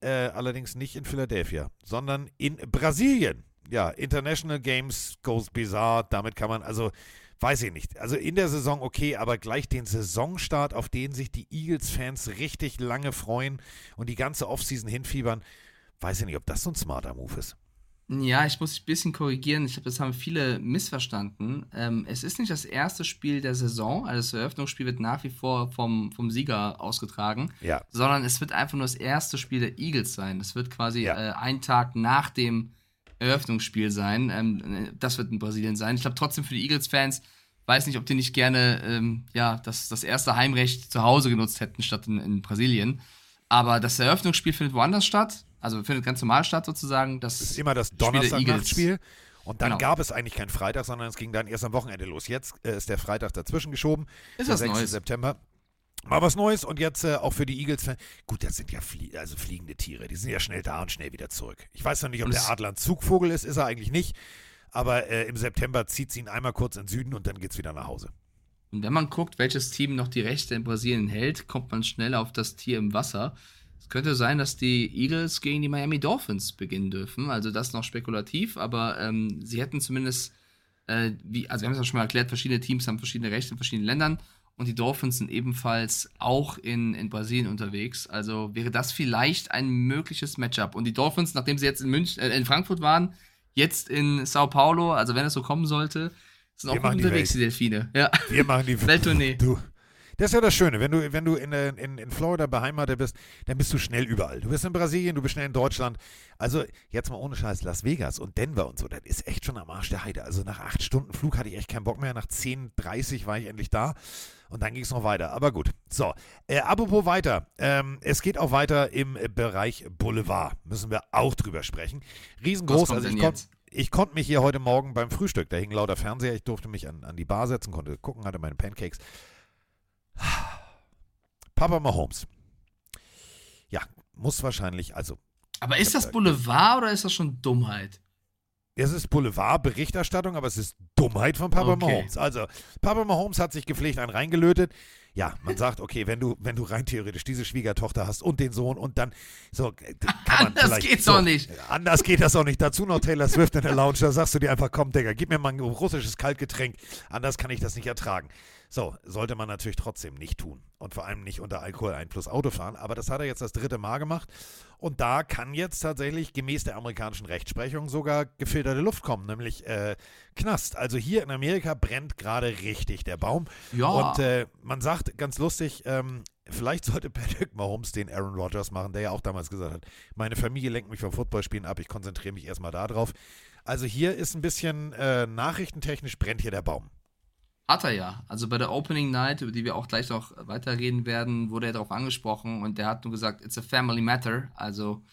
Äh, allerdings nicht in Philadelphia, sondern in Brasilien. Ja, International Games goes bizarre. Damit kann man, also weiß ich nicht. Also in der Saison okay, aber gleich den Saisonstart, auf den sich die Eagles-Fans richtig lange freuen und die ganze Offseason hinfiebern, weiß ich nicht, ob das so ein smarter Move ist. Ja, ich muss dich ein bisschen korrigieren. Ich glaube, das haben viele missverstanden. Ähm, es ist nicht das erste Spiel der Saison, also das Eröffnungsspiel wird nach wie vor vom, vom Sieger ausgetragen, Ja. sondern es wird einfach nur das erste Spiel der Eagles sein. Das wird quasi Ja. äh, ein Tag nach dem Eröffnungsspiel sein. Ähm, das wird in Brasilien sein. Ich glaube trotzdem für die Eagles-Fans, weiß nicht, ob die nicht gerne ähm, ja, das, das erste Heimrecht zu Hause genutzt hätten, statt in, in Brasilien. Aber das Eröffnungsspiel findet woanders statt. Also findet ganz normal statt sozusagen. Das ist immer das. Donnerstag-Nachtspiel. Und dann Genau. gab es eigentlich keinen Freitag, sondern es ging dann erst am Wochenende los. Jetzt äh, ist der Freitag dazwischen geschoben. Ist der was 6. Neues. September. Mal was Neues und jetzt äh, auch für die Eagles. Gut, das sind ja flie also fliegende Tiere. Die sind ja schnell da und schnell wieder zurück. Ich weiß noch nicht, ob der Adler ein Zugvogel ist. Ist er eigentlich nicht. Aber äh, im September zieht sie ihn einmal kurz in den Süden und dann geht es wieder nach Hause. Und wenn man guckt, welches Team noch die Rechte in Brasilien hält, kommt man schnell auf das Tier im Wasser. Es könnte sein, dass die Eagles gegen die Miami Dolphins beginnen dürfen. Also das noch spekulativ, aber ähm, sie hätten zumindest, äh, wie, also wir haben es ja schon mal erklärt, verschiedene Teams haben verschiedene Rechte in verschiedenen Ländern und die Dolphins sind ebenfalls auch in, in Brasilien unterwegs. Also wäre das vielleicht ein mögliches Matchup. Und die Dolphins, nachdem sie jetzt in, München, äh, in Frankfurt waren, jetzt in Sao Paulo, also wenn es so kommen sollte, sind Wir auch gut unterwegs, die Delfine. Ja. Wir machen die Welttournee. Du, Das ist ja das Schöne, wenn du, wenn du in, äh, in, in Florida beheimatet bist, dann bist du schnell überall. Du bist in Brasilien, du bist schnell in Deutschland. Also jetzt mal ohne Scheiß, Las Vegas und Denver und so, das ist echt schon am Arsch der Heide. Also nach acht Stunden Flug hatte ich echt keinen Bock mehr. Nach 10.30 war ich endlich da und dann ging es noch weiter. Aber gut. So, äh, apropos weiter. Ähm, es geht auch weiter im Bereich Boulevard. Müssen wir auch drüber sprechen. Riesengroß. Also ich konnte ich konnte mich hier heute Morgen beim Frühstück, da hing lauter Fernseher, ich durfte mich an, an die Bar setzen, konnte gucken, hatte meine Pancakes. Papa Mahomes. Ja, muss wahrscheinlich, also. Aber ist das Boulevard oder ist das schon Dummheit? Es ist Boulevard-Berichterstattung, aber es ist Dummheit von Papa okay. Mahomes. Also, Papa Mahomes hat sich gepflegt einen reingelötet. Ja, man sagt, okay, wenn du, wenn du rein theoretisch diese Schwiegertochter hast und den Sohn und dann so kann man Anders geht's so, auch nicht. Anders geht das auch nicht. Dazu noch Taylor Swift in der Lounge, da sagst du dir einfach, komm, Digga, gib mir mal ein russisches Kaltgetränk. Anders kann ich das nicht ertragen. So, sollte man natürlich trotzdem nicht tun. Und vor allem nicht unter Alkoholeinfluss Auto fahren. Aber das hat er jetzt das dritte Mal gemacht. Und da kann jetzt tatsächlich gemäß der amerikanischen Rechtsprechung sogar gefilterte Luft kommen, nämlich äh, Knast. Also hier in Amerika brennt gerade richtig der Baum. Ja. Und äh, man sagt ganz lustig, ähm, vielleicht sollte Patrick Mahomes den Aaron Rodgers machen, der ja auch damals gesagt hat, meine Familie lenkt mich vom Footballspielen ab, ich konzentriere mich erstmal darauf. Also hier ist ein bisschen äh, nachrichtentechnisch brennt hier der Baum. Hat er ja. Also bei der Opening Night, über die wir auch gleich noch weiterreden werden, wurde er darauf angesprochen und der hat nur gesagt, it's a family matter. Also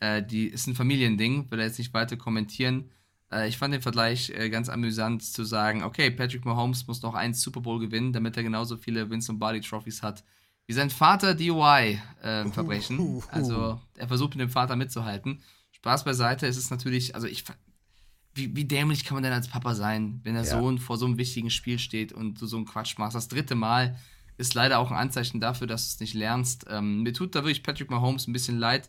äh, die ist ein Familiending, will er jetzt nicht weiter kommentieren. Äh, ich fand den Vergleich äh, ganz amüsant zu sagen, okay, Patrick Mahomes muss noch einen Super Bowl gewinnen, damit er genauso viele Vince Lombardi Trophies hat wie sein Vater DUI-Verbrechen. Äh, also er versucht mit dem Vater mitzuhalten. Spaß beiseite, es ist natürlich, also ich, wie, wie dämlich kann man denn als Papa sein, wenn der ja. Sohn vor so einem wichtigen Spiel steht und du so einen Quatsch machst? Das dritte Mal ist leider auch ein Anzeichen dafür, dass du es nicht lernst. Ähm, mir tut da wirklich Patrick Mahomes ein bisschen leid,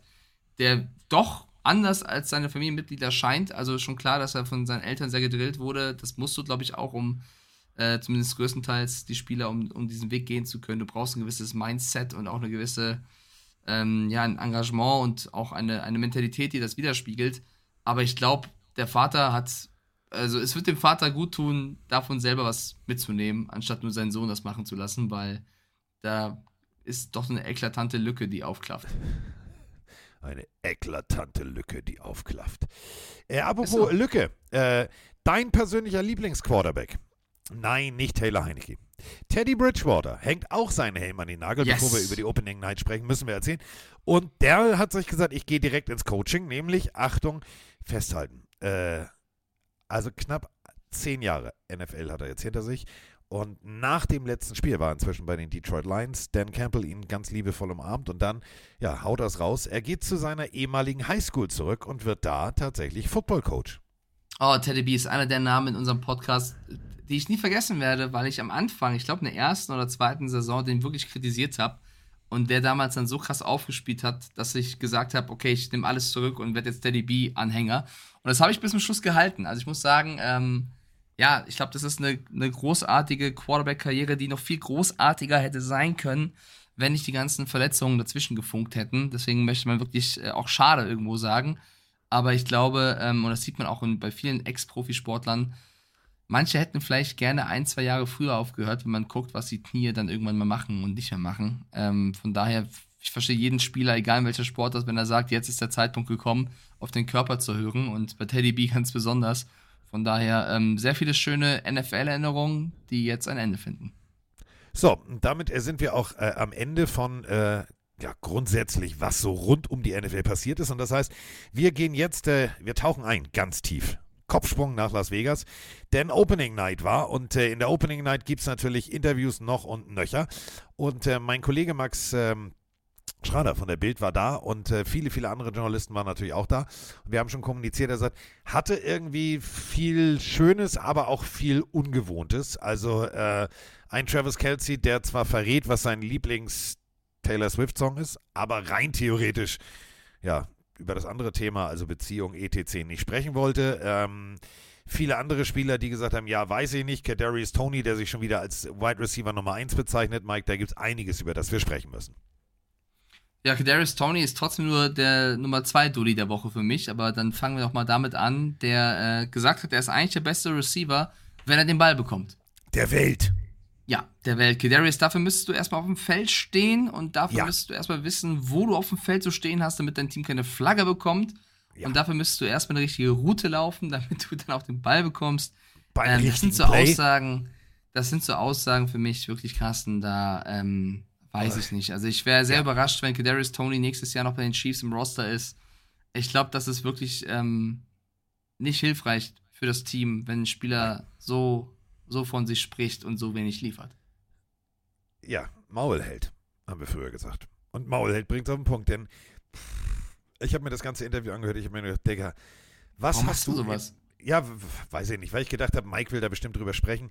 der doch anders als seine Familienmitglieder scheint. Also schon klar, dass er von seinen Eltern sehr gedrillt wurde. Das musst du, glaube ich, auch, um äh, zumindest größtenteils die Spieler, um, um diesen Weg gehen zu können. Du brauchst ein gewisses Mindset und auch eine gewisse, ähm, ja, ein Engagement und auch eine, eine Mentalität, die das widerspiegelt. Aber ich glaube, der Vater hat, also es wird dem Vater gut tun, davon selber was mitzunehmen, anstatt nur seinen Sohn das machen zu lassen, weil da ist doch eine eklatante Lücke, die aufklafft. Eine eklatante Lücke, die aufklafft. Äh, apropos so. Lücke, äh, dein persönlicher Lieblingsquarterback. Nein, nicht Taylor Heineke. Teddy Bridgewater hängt auch seinen Helm an den Nagel, yes. bevor wir über die Opening Night sprechen, müssen wir erzählen. Und der hat sich gesagt, ich gehe direkt ins Coaching, nämlich, Achtung, festhalten äh, also knapp zehn Jahre NFL hat er jetzt hinter sich. Und nach dem letzten Spiel war inzwischen bei den Detroit Lions Dan Campbell ihn ganz liebevoll umarmt und dann, ja, haut das raus. Er geht zu seiner ehemaligen Highschool zurück und wird da tatsächlich Football Coach. Oh, Teddy B ist einer der Namen in unserem Podcast, die ich nie vergessen werde, weil ich am Anfang, ich glaube in der ersten oder zweiten Saison, den wirklich kritisiert habe und der damals dann so krass aufgespielt hat, dass ich gesagt habe, okay, ich nehme alles zurück und werde jetzt Daddy B-Anhänger. Und das habe ich bis zum Schluss gehalten. Also ich muss sagen, ähm, ja, ich glaube, das ist eine, eine großartige Quarterback-Karriere, die noch viel großartiger hätte sein können, wenn nicht die ganzen Verletzungen dazwischen gefunkt hätten. Deswegen möchte man wirklich äh, auch schade irgendwo sagen. Aber ich glaube, ähm, und das sieht man auch in, bei vielen Ex-Profisportlern, Manche hätten vielleicht gerne ein, zwei Jahre früher aufgehört, wenn man guckt, was die Knie dann irgendwann mal machen und nicht mehr machen. Ähm, von daher, ich verstehe jeden Spieler, egal in welcher Sport das, wenn er sagt, jetzt ist der Zeitpunkt gekommen, auf den Körper zu hören und bei Teddy B ganz besonders. Von daher ähm, sehr viele schöne NFL-Erinnerungen, die jetzt ein Ende finden. So, damit sind wir auch äh, am Ende von äh, ja, grundsätzlich, was so rund um die NFL passiert ist. Und das heißt, wir gehen jetzt, äh, wir tauchen ein, ganz tief Kopfsprung nach Las Vegas, denn Opening Night war und äh, in der Opening Night gibt es natürlich Interviews noch und nöcher. Und äh, mein Kollege Max ähm, Schrader von der Bild war da und äh, viele, viele andere Journalisten waren natürlich auch da. Und wir haben schon kommuniziert, er sagt, hatte irgendwie viel Schönes, aber auch viel Ungewohntes. Also äh, ein Travis Kelsey, der zwar verrät, was sein Lieblings Taylor Swift Song ist, aber rein theoretisch ja, über das andere Thema, also Beziehung, etc., nicht sprechen wollte. Ähm, viele andere Spieler, die gesagt haben, ja, weiß ich nicht, Kadarius Tony, der sich schon wieder als Wide Receiver Nummer 1 bezeichnet, Mike, da gibt es einiges, über das wir sprechen müssen. Ja, Kadarius Tony ist trotzdem nur der Nummer 2 Dulli der Woche für mich, aber dann fangen wir doch mal damit an, der äh, gesagt hat, er ist eigentlich der beste Receiver, wenn er den Ball bekommt. Der Welt. Ja, der Weltke. Darius, dafür müsstest du erstmal auf dem Feld stehen und dafür Ja. müsstest du erstmal wissen, wo du auf dem Feld zu stehen hast, damit dein Team keine Flagge bekommt. Ja. Und dafür müsstest du erstmal eine richtige Route laufen, damit du dann auch den Ball bekommst. Ähm, das sind so Play. Aussagen, das sind so Aussagen für mich wirklich, Carsten, da ähm, weiß ich nicht. Also ich wäre sehr Ja. überrascht, wenn Kadarius Tony nächstes Jahr noch bei den Chiefs im Roster ist. Ich glaube, das ist wirklich ähm, nicht hilfreich für das Team, wenn ein Spieler so, so von sich spricht und so wenig liefert. Ja, Maul hält, haben wir früher gesagt. Und Maul hält bringt es auf den Punkt, denn ich habe mir das ganze Interview angehört, ich habe mir gedacht, Digga, was Warum hast du sowas? Ja, weiß ich nicht, weil ich gedacht habe, Mike will da bestimmt drüber sprechen,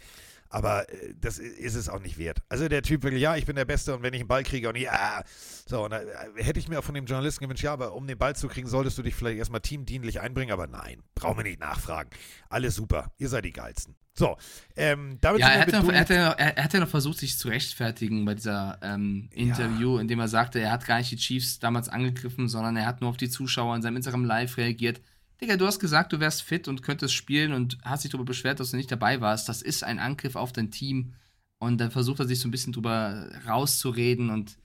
aber äh, das ist es auch nicht wert. Also der Typ will, ja, ich bin der Beste und wenn ich einen Ball kriege und ja, so, und da, äh, hätte ich mir auch von dem Journalisten gewünscht, ja, aber um den Ball zu kriegen, solltest du dich vielleicht erstmal teamdienlich einbringen, aber nein, brauchen wir nicht nachfragen. Alles super, ihr seid die Geilsten. So, ähm, damit Ja, er wir hat, ja noch, er, hat ja noch, er, hat ja noch versucht, sich zu rechtfertigen bei dieser ähm, Interview, indem er sagte, er hat gar nicht die Chiefs damals angegriffen, sondern er hat nur auf die Zuschauer in seinem Instagram Live reagiert. Digga, du hast gesagt, du wärst fit und könntest spielen und hast dich darüber beschwert, dass du nicht dabei warst. Das ist ein Angriff auf dein Team. Und dann versucht er sich so ein bisschen drüber rauszureden. Und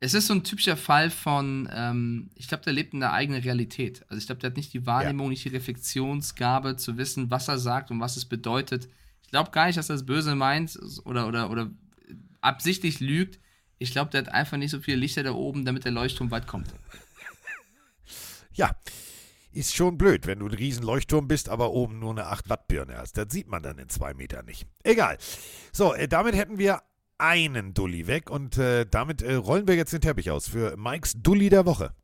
es ist so ein typischer Fall von, ähm, ich glaube, der lebt in der eigenen Realität. Also ich glaube, der hat nicht die Wahrnehmung, nicht die Reflexionsgabe zu wissen, was er sagt und was es bedeutet. Ich glaube gar nicht, dass er das böse meint oder, oder, oder absichtlich lügt. Ich glaube, der hat einfach nicht so viele Lichter da oben, damit der Leuchtturm weit kommt. Ja, ist schon blöd, wenn du ein riesen Leuchtturm bist, aber oben nur eine 8 Watt Birne hast. Das sieht man dann in zwei Metern nicht. Egal. So, äh, damit hätten wir einen Dulli weg und äh, damit äh, rollen wir jetzt den Teppich aus für Mikes Dulli der Woche.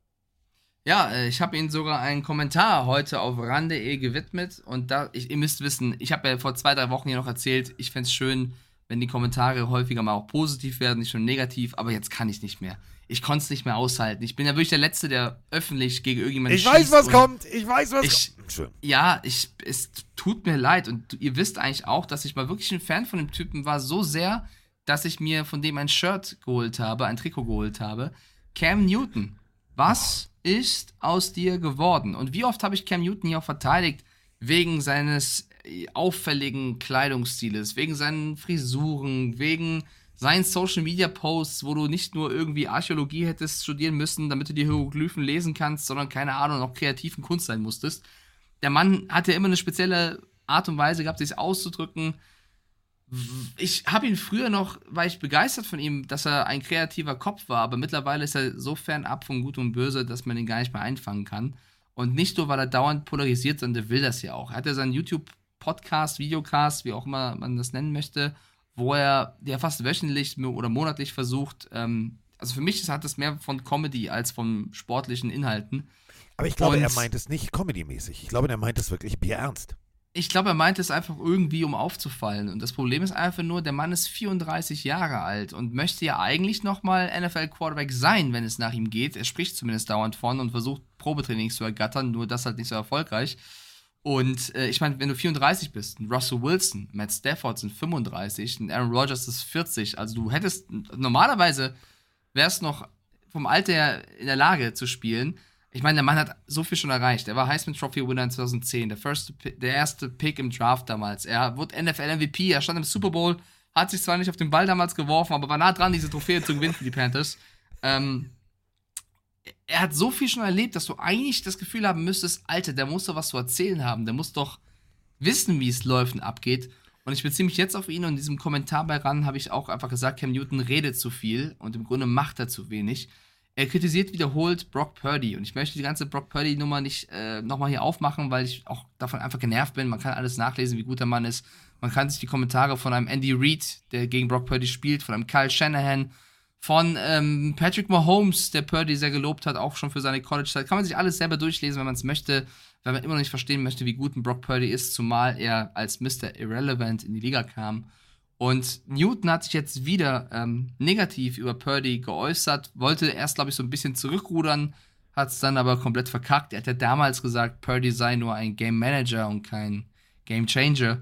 Ja, äh, ich habe Ihnen sogar einen Kommentar heute auf ran.de gewidmet und da, ich, ihr müsst wissen, ich habe ja vor zwei, drei Wochen hier noch erzählt, ich fände es schön, wenn die Kommentare häufiger mal auch positiv werden, nicht schon negativ, aber jetzt kann ich nicht mehr. Ich konnte es nicht mehr aushalten. Ich bin ja wirklich der Letzte, der öffentlich gegen irgendjemanden Ich weiß, was kommt. Ich weiß, was Ich- kommt. Ja, ich, es tut mir leid und ihr wisst eigentlich auch, dass ich mal wirklich ein Fan von dem Typen war, so sehr, dass ich mir von dem ein Shirt geholt habe, ein Trikot geholt habe. Cam Newton, was ist aus dir geworden? Und wie oft habe ich Cam Newton hier auch verteidigt, wegen seines äh, auffälligen Kleidungsstiles, wegen seinen Frisuren, wegen seinen Social Media Posts, wo du nicht nur irgendwie Archäologie hättest studieren müssen, damit du die Hieroglyphen lesen kannst, sondern keine Ahnung, noch kreativen Kunst sein musstest. Der Mann hat ja immer eine spezielle Art und Weise gehabt, sich auszudrücken. Ich habe ihn früher noch, war ich begeistert von ihm, dass er ein kreativer Kopf war, aber mittlerweile ist er so fernab von Gut und Böse, dass man ihn gar nicht mehr einfangen kann. Und nicht nur, weil er dauernd polarisiert, sondern der will das ja auch. Er hat ja seinen YouTube-Podcast, Videocast, wie auch immer man das nennen möchte, wo er ja fast wöchentlich oder monatlich versucht, ähm, also für mich hat es mehr von Comedy als von sportlichen Inhalten. Aber ich glaube, Und- er meint es nicht comedy-mäßig. Ich glaube, er meint es wirklich bierernst. Ich glaube, er meint es einfach irgendwie, um aufzufallen. Und das Problem ist einfach nur, der Mann ist 34 Jahre alt und möchte ja eigentlich nochmal NFL-Quarterback sein, wenn es nach ihm geht. Er spricht zumindest dauernd von und versucht, Probetrainings zu ergattern, nur das halt nicht so erfolgreich. Und äh, ich meine, wenn du 34 bist, ein Russell Wilson, Matt Stafford sind 35, ein Aaron Rodgers ist 40, also du hättest normalerweise wärst noch vom Alter her in der Lage zu spielen. Ich meine, der Mann hat so viel schon erreicht. Er war Heisman Trophy Winner in 2010, der, first, der erste Pick im Draft damals. Er wurde NFL MVP, er stand im Super Bowl, hat sich zwar nicht auf den Ball damals geworfen, aber war nah dran, diese Trophäe zu gewinnen die Panthers. Ähm, er hat so viel schon erlebt, dass du eigentlich das Gefühl haben müsstest, Alter, der muss doch was zu erzählen haben, der muss doch wissen, wie es läuft und abgeht. Und ich beziehe mich jetzt auf ihn und in diesem Kommentar bei RAN habe ich auch einfach gesagt, Cam Newton redet zu viel und im Grunde macht er zu wenig. Er kritisiert wiederholt Brock Purdy und ich möchte die ganze Brock Purdy-Nummer nicht äh, nochmal hier aufmachen, weil ich auch davon einfach genervt bin. Man kann alles nachlesen, wie gut der Mann ist. Man kann sich die Kommentare von einem Andy Reid, der gegen Brock Purdy spielt, von einem Kyle Shanahan, von ähm, Patrick Mahomes, der Purdy sehr gelobt hat, auch schon für seine College-Zeit. Kann man sich alles selber durchlesen, wenn man es möchte, wenn man immer noch nicht verstehen möchte, wie gut ein Brock Purdy ist, zumal er als Mr. Irrelevant in die Liga kam. Und Newton hat sich jetzt wieder ähm, negativ über Purdy geäußert, wollte erst, glaube ich, so ein bisschen zurückrudern, hat es dann aber komplett verkackt. Er hat ja damals gesagt, Purdy sei nur ein Game Manager und kein Game Changer.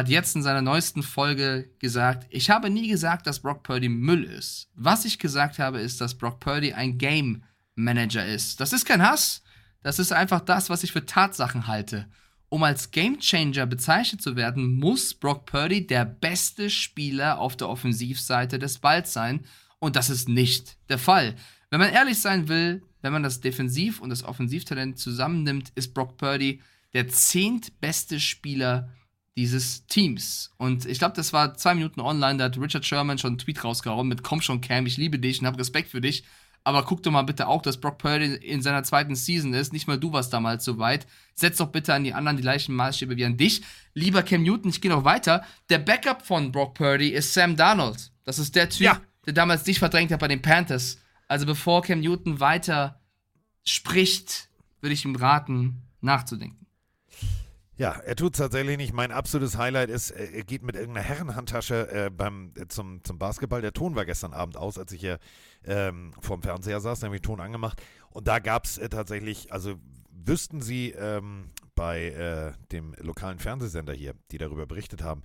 Hat jetzt in seiner neuesten Folge gesagt, ich habe nie gesagt, dass Brock Purdy Müll ist. Was ich gesagt habe, ist, dass Brock Purdy ein Game Manager ist. Das ist kein Hass, das ist einfach das, was ich für Tatsachen halte. um als Gamechanger bezeichnet zu werden, muss Brock Purdy der beste Spieler auf der Offensivseite des Balls sein. Und das ist nicht der Fall. Wenn man ehrlich sein will, wenn man das Defensiv- und das Offensivtalent zusammennimmt, ist Brock Purdy der zehntbeste Spieler dieses Teams. Und ich glaube, das war zwei Minuten online, da hat Richard Sherman schon einen Tweet rausgehauen mit Komm schon, Cam, ich liebe dich und habe Respekt für dich. Aber guck doch mal bitte auch, dass Brock Purdy in seiner zweiten Season ist. Nicht mal du warst damals so weit. Setz doch bitte an die anderen die gleichen Maßstäbe wie an dich. Lieber Cam Newton, ich gehe noch weiter. Der Backup von Brock Purdy ist Sam Darnold. Das ist der Typ, Ja. der damals dich verdrängt hat bei den Panthers. Also bevor Cam Newton weiter spricht, würde ich ihm raten, nachzudenken. Ja, er tut tatsächlich nicht. Mein absolutes Highlight ist, äh, er geht mit irgendeiner Herrenhandtasche äh, beim, äh, zum, zum Basketball. Der Ton war gestern Abend aus, als ich hier ähm, vorm Fernseher saß, nämlich Ton angemacht. Und da gab es äh, tatsächlich, also wüssten Sie ähm, bei äh, dem lokalen Fernsehsender hier, die darüber berichtet haben,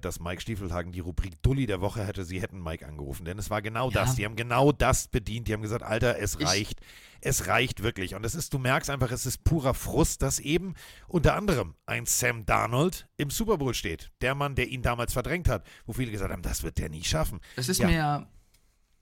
dass Mike Stiefelhagen die Rubrik Dulli der Woche hätte, sie hätten Mike angerufen. Denn es war genau Ja. das. Die haben genau das bedient. Die haben gesagt, Alter, es Ich- reicht. Es reicht wirklich. Und es ist, du merkst einfach, es ist purer Frust, dass eben unter anderem ein Sam Darnold im Super Bowl steht. Der Mann, der ihn damals verdrängt hat, wo viele gesagt haben, das wird der nie schaffen. Das ist Ja. mir ja.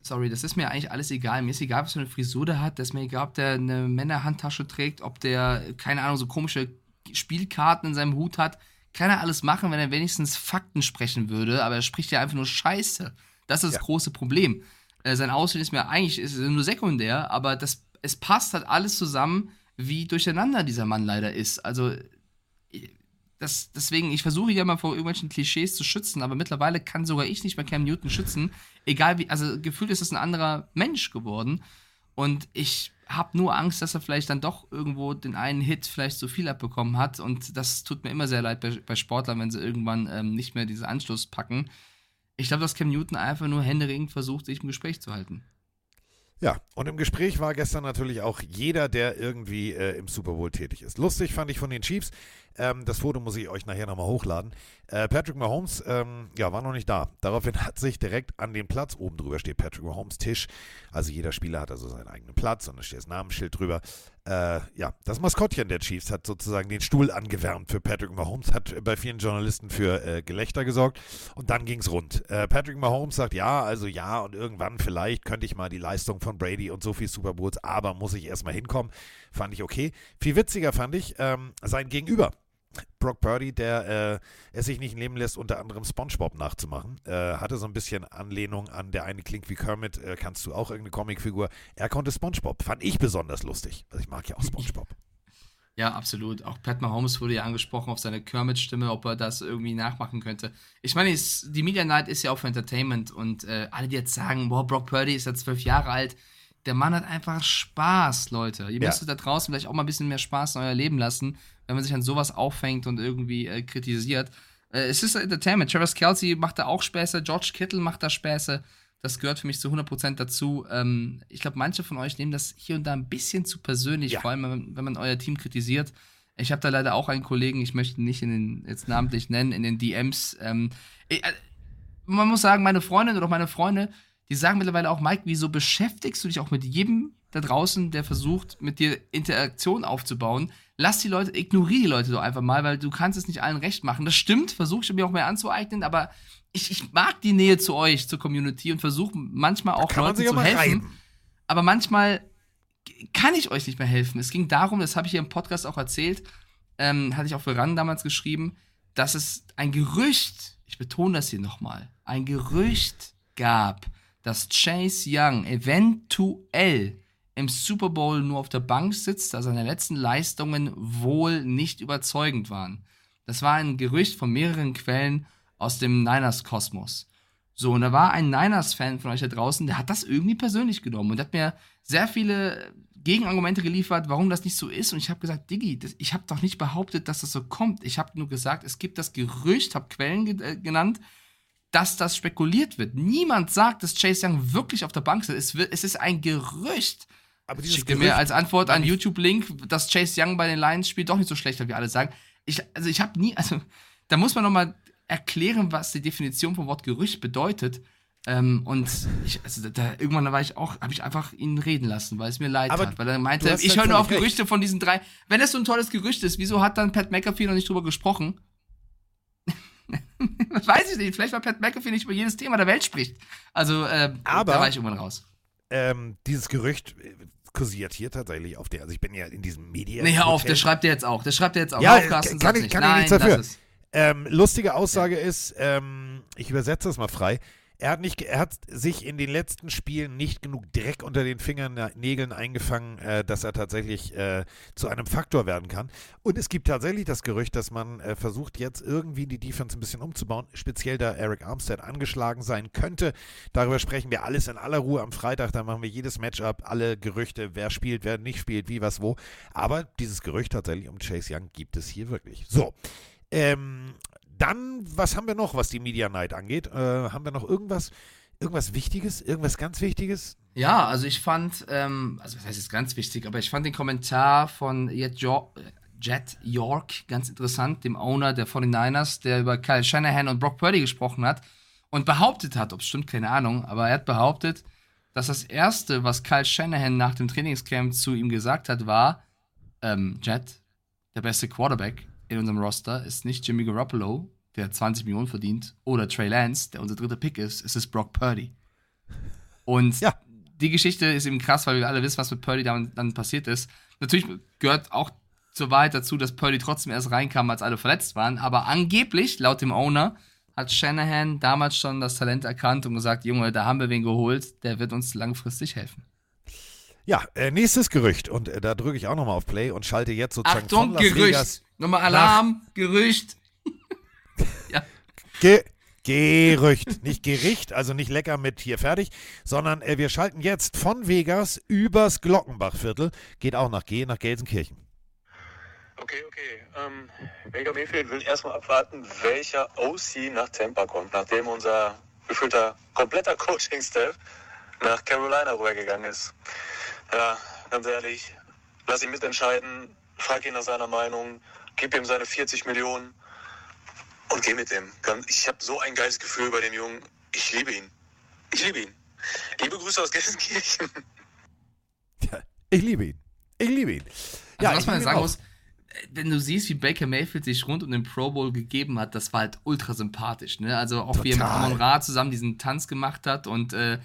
Sorry, das ist mir eigentlich alles egal. Mir ist egal, was für eine Frisur der hat. Das ist mir egal, ob der eine Männerhandtasche trägt, ob der, keine Ahnung, so komische Spielkarten in seinem Hut hat. Kann er alles machen, wenn er wenigstens Fakten sprechen würde, aber er spricht ja einfach nur Scheiße. Das ist das Ja. große Problem. Äh, sein Aussehen ist mir eigentlich ist nur sekundär, aber das, es passt halt alles zusammen, wie durcheinander dieser Mann leider ist. Also das, deswegen, ich versuche ja mal vor irgendwelchen Klischees zu schützen, aber mittlerweile kann sogar ich nicht mehr Cam Newton schützen. Egal wie, also gefühlt ist es ein anderer Mensch geworden. Und ich habe nur Angst, dass er vielleicht dann doch irgendwo den einen Hit vielleicht zu viel abbekommen hat. Und das tut mir immer sehr leid bei, bei Sportlern, wenn sie irgendwann ähm, nicht mehr diesen Anschluss packen. Ich glaube, dass Cam Newton einfach nur händeringend versucht, sich im Gespräch zu halten. Ja, und im Gespräch war gestern natürlich auch jeder, der irgendwie äh, im Super Bowl tätig ist. Lustig fand ich von den Chiefs. Ähm, das Foto muss ich euch nachher nochmal hochladen. Äh, Patrick Mahomes, ähm, ja, war noch nicht da. Daraufhin hat sich direkt an den Platz, oben drüber steht Patrick Mahomes Tisch. Also jeder Spieler hat also seinen eigenen Platz und da steht das Namensschild drüber. Äh, ja, das Maskottchen der Chiefs hat sozusagen den Stuhl angewärmt für Patrick Mahomes, hat bei vielen Journalisten für äh, Gelächter gesorgt und dann ging's rund. Äh, Patrick Mahomes sagt, ja, also ja und irgendwann vielleicht könnte ich mal die Leistung von Brady und so viel Super Bowls, aber muss ich erstmal hinkommen. Fand ich okay. Viel witziger fand ich ähm, sein Gegenüber. Brock Purdy, der äh, es sich nicht nehmen lässt, unter anderem SpongeBob nachzumachen. Äh, hatte so ein bisschen Anlehnung an der eine klingt wie Kermit, äh, kannst du auch irgendeine Comicfigur. Er konnte SpongeBob. Fand ich besonders lustig. Also ich mag ja auch SpongeBob. Ja, absolut. Auch Pat Mahomes wurde ja angesprochen auf seine Kermit-Stimme, ob er das irgendwie nachmachen könnte. Ich meine, die Media Night ist ja auch für Entertainment und äh, alle, die jetzt sagen, boah, Brock Purdy ist ja zwölf Jahre alt, der Mann hat einfach Spaß, Leute. Ihr Ja. müsstet da draußen vielleicht auch mal ein bisschen mehr Spaß in euer Leben lassen, wenn man sich an sowas auffängt und irgendwie äh, kritisiert. Äh, es ist Entertainment. Travis Kelsey macht da auch Späße, George Kittle macht da Späße. Das gehört für mich zu 100% dazu. Ähm, ich glaube, manche von euch nehmen das hier und da ein bisschen zu persönlich, Ja. vor allem, wenn man, wenn man euer Team kritisiert. Ich habe da leider auch einen Kollegen, ich möchte ihn nicht in den, jetzt namentlich nennen, in den DMs. Ähm, ich, äh, man muss sagen, meine Freundin oder auch meine Freunde, die sagen mittlerweile auch, Mike, wieso beschäftigst du dich auch mit jedem da draußen, der versucht, mit dir Interaktion aufzubauen? Lass die Leute, ignoriere die Leute doch einfach mal, weil du kannst es nicht allen recht machen. Das stimmt, versuche ich mir auch mehr anzueignen, aber ich, ich mag die Nähe zu euch, zur Community und versuche manchmal auch Leuten zu helfen. reiben. Aber manchmal kann ich euch nicht mehr helfen. Es ging darum, das habe ich hier im Podcast auch erzählt, ähm, hatte ich auch für RAN damals geschrieben, dass es ein Gerücht, ich betone das hier nochmal, ein Gerücht gab, dass Chase Young eventuell im Super Bowl nur auf der Bank sitzt, da seine letzten Leistungen wohl nicht überzeugend waren. Das war ein Gerücht von mehreren Quellen aus dem Niners-Kosmos. So, und da war ein Niners-Fan von euch da draußen, der hat das irgendwie persönlich genommen und hat mir sehr viele Gegenargumente geliefert, warum das nicht so ist. Und ich habe gesagt, Diggi, das, ich habe doch nicht behauptet, dass das so kommt. Ich habe nur gesagt, es gibt das Gerücht, habe Quellen ge äh, genannt, dass das spekuliert wird. Niemand sagt, dass Chase Young wirklich auf der Bank sitzt. Es, ist ein Gerücht. Aber dieses Schickt mir als Antwort einen YouTube-Link, dass Chase Young bei den Lions spielt, doch nicht so schlecht, wie alle sagen. Ich, also ich habe nie, also da muss man noch mal erklären, was die Definition vom Wort Gerücht bedeutet. Ähm, und ich, also da, irgendwann war ich auch, habe ich einfach ihn reden lassen, weil es mir leid Aber hat. Weil er meinte, ich halt höre nur auf recht. Gerüchte von diesen drei. Wenn das so ein tolles Gerücht ist, wieso hat dann Pat McAfee noch nicht drüber gesprochen? Weiß ich nicht. Vielleicht, weil Pat McAfee nicht über jedes Thema der Welt spricht. Also, äh, Aber- da war ich irgendwann raus. Ähm, dieses Gerücht äh, kursiert hier tatsächlich auf der, also ich bin ja in diesem Medien. Nee, hör auf, der schreibt der jetzt auch. Der schreibt der jetzt auch. Ja, auf, Carsten, kann ich- nicht. kann ich Nein, nichts dafür. Ähm, lustige Aussage ist, ähm, ich übersetze das mal frei. Er hat, nicht, er hat sich in den letzten Spielen nicht genug Dreck unter den Fingernägeln eingefangen, äh, dass er tatsächlich äh, zu einem Faktor werden kann. Und es gibt tatsächlich das Gerücht, dass man äh, versucht, jetzt irgendwie die Defense ein bisschen umzubauen, speziell da Eric Armstead angeschlagen sein könnte. Darüber sprechen wir alles in aller Ruhe am Freitag. Da machen wir jedes Matchup, alle Gerüchte, wer spielt, wer nicht spielt, wie, was, wo. Aber dieses Gerücht tatsächlich um Chase Young gibt es hier wirklich. So. Ähm, dann, was haben wir noch, was die Media Night angeht? Äh, haben wir noch irgendwas, irgendwas Wichtiges, irgendwas ganz Wichtiges? Ja, also ich fand, ähm, also was heißt jetzt ganz wichtig, aber ich fand den Kommentar von Jet, jo Jet York ganz interessant, dem Owner der 49ers, der über Kyle Shanahan und Brock Purdy gesprochen hat und behauptet hat, ob es stimmt, keine Ahnung, aber er hat behauptet, dass das Erste, was Kyle Shanahan nach dem Trainingscamp zu ihm gesagt hat, war, ähm, Jet, der beste Quarterback in unserem Roster ist nicht Jimmy Garoppolo, der 20 Millionen verdient, oder Trey Lance, der unser dritter Pick ist, es ist Brock Purdy. Und Ja. die Geschichte ist eben krass, weil wir alle wissen, was mit Purdy dann, dann passiert ist. Natürlich gehört auch zur Wahrheit dazu, dass Purdy trotzdem erst reinkam, als alle verletzt waren. Aber angeblich, laut dem Owner, hat Shanahan damals schon das Talent erkannt und gesagt, Junge, da haben wir wen geholt, der wird uns langfristig helfen. Ja, äh, nächstes Gerücht. Und äh, da drücke ich auch nochmal auf Play und schalte jetzt sozusagen Achtung, von Las Gerücht. Vegas. Nochmal Alarm, Gerücht. ja. Ge Gerücht, nicht Gericht, also nicht lecker mit hier fertig, sondern äh, wir schalten jetzt von Vegas übers Glockenbachviertel, geht auch nach G, nach Gelsenkirchen. Okay, okay. Ähm, Baker Mayfield will erstmal abwarten, welcher OC nach Tampa kommt, nachdem unser gefühlter kompletter Coaching-Staff nach Carolina rübergegangen ist. Ja, ganz ehrlich, lass ihn mitentscheiden, frag ihn nach seiner Meinung, gib ihm seine 40 Millionen und geh mit dem. Ganz- Ich habe so ein geiles Gefühl bei dem Jungen. Ich liebe ihn. Ich liebe ihn. Liebe Grüße aus Gelsenkirchen. Ja, ich liebe ihn. Ich liebe ihn. Also was ich man liebe ihn sagen muss, wenn du siehst, wie Baker Mayfield sich rund um den Pro Bowl gegeben hat, das war halt ultra sympathisch. Ne? Also auch wie er mit Total. Amon Ra zusammen diesen Tanz gemacht hat und äh,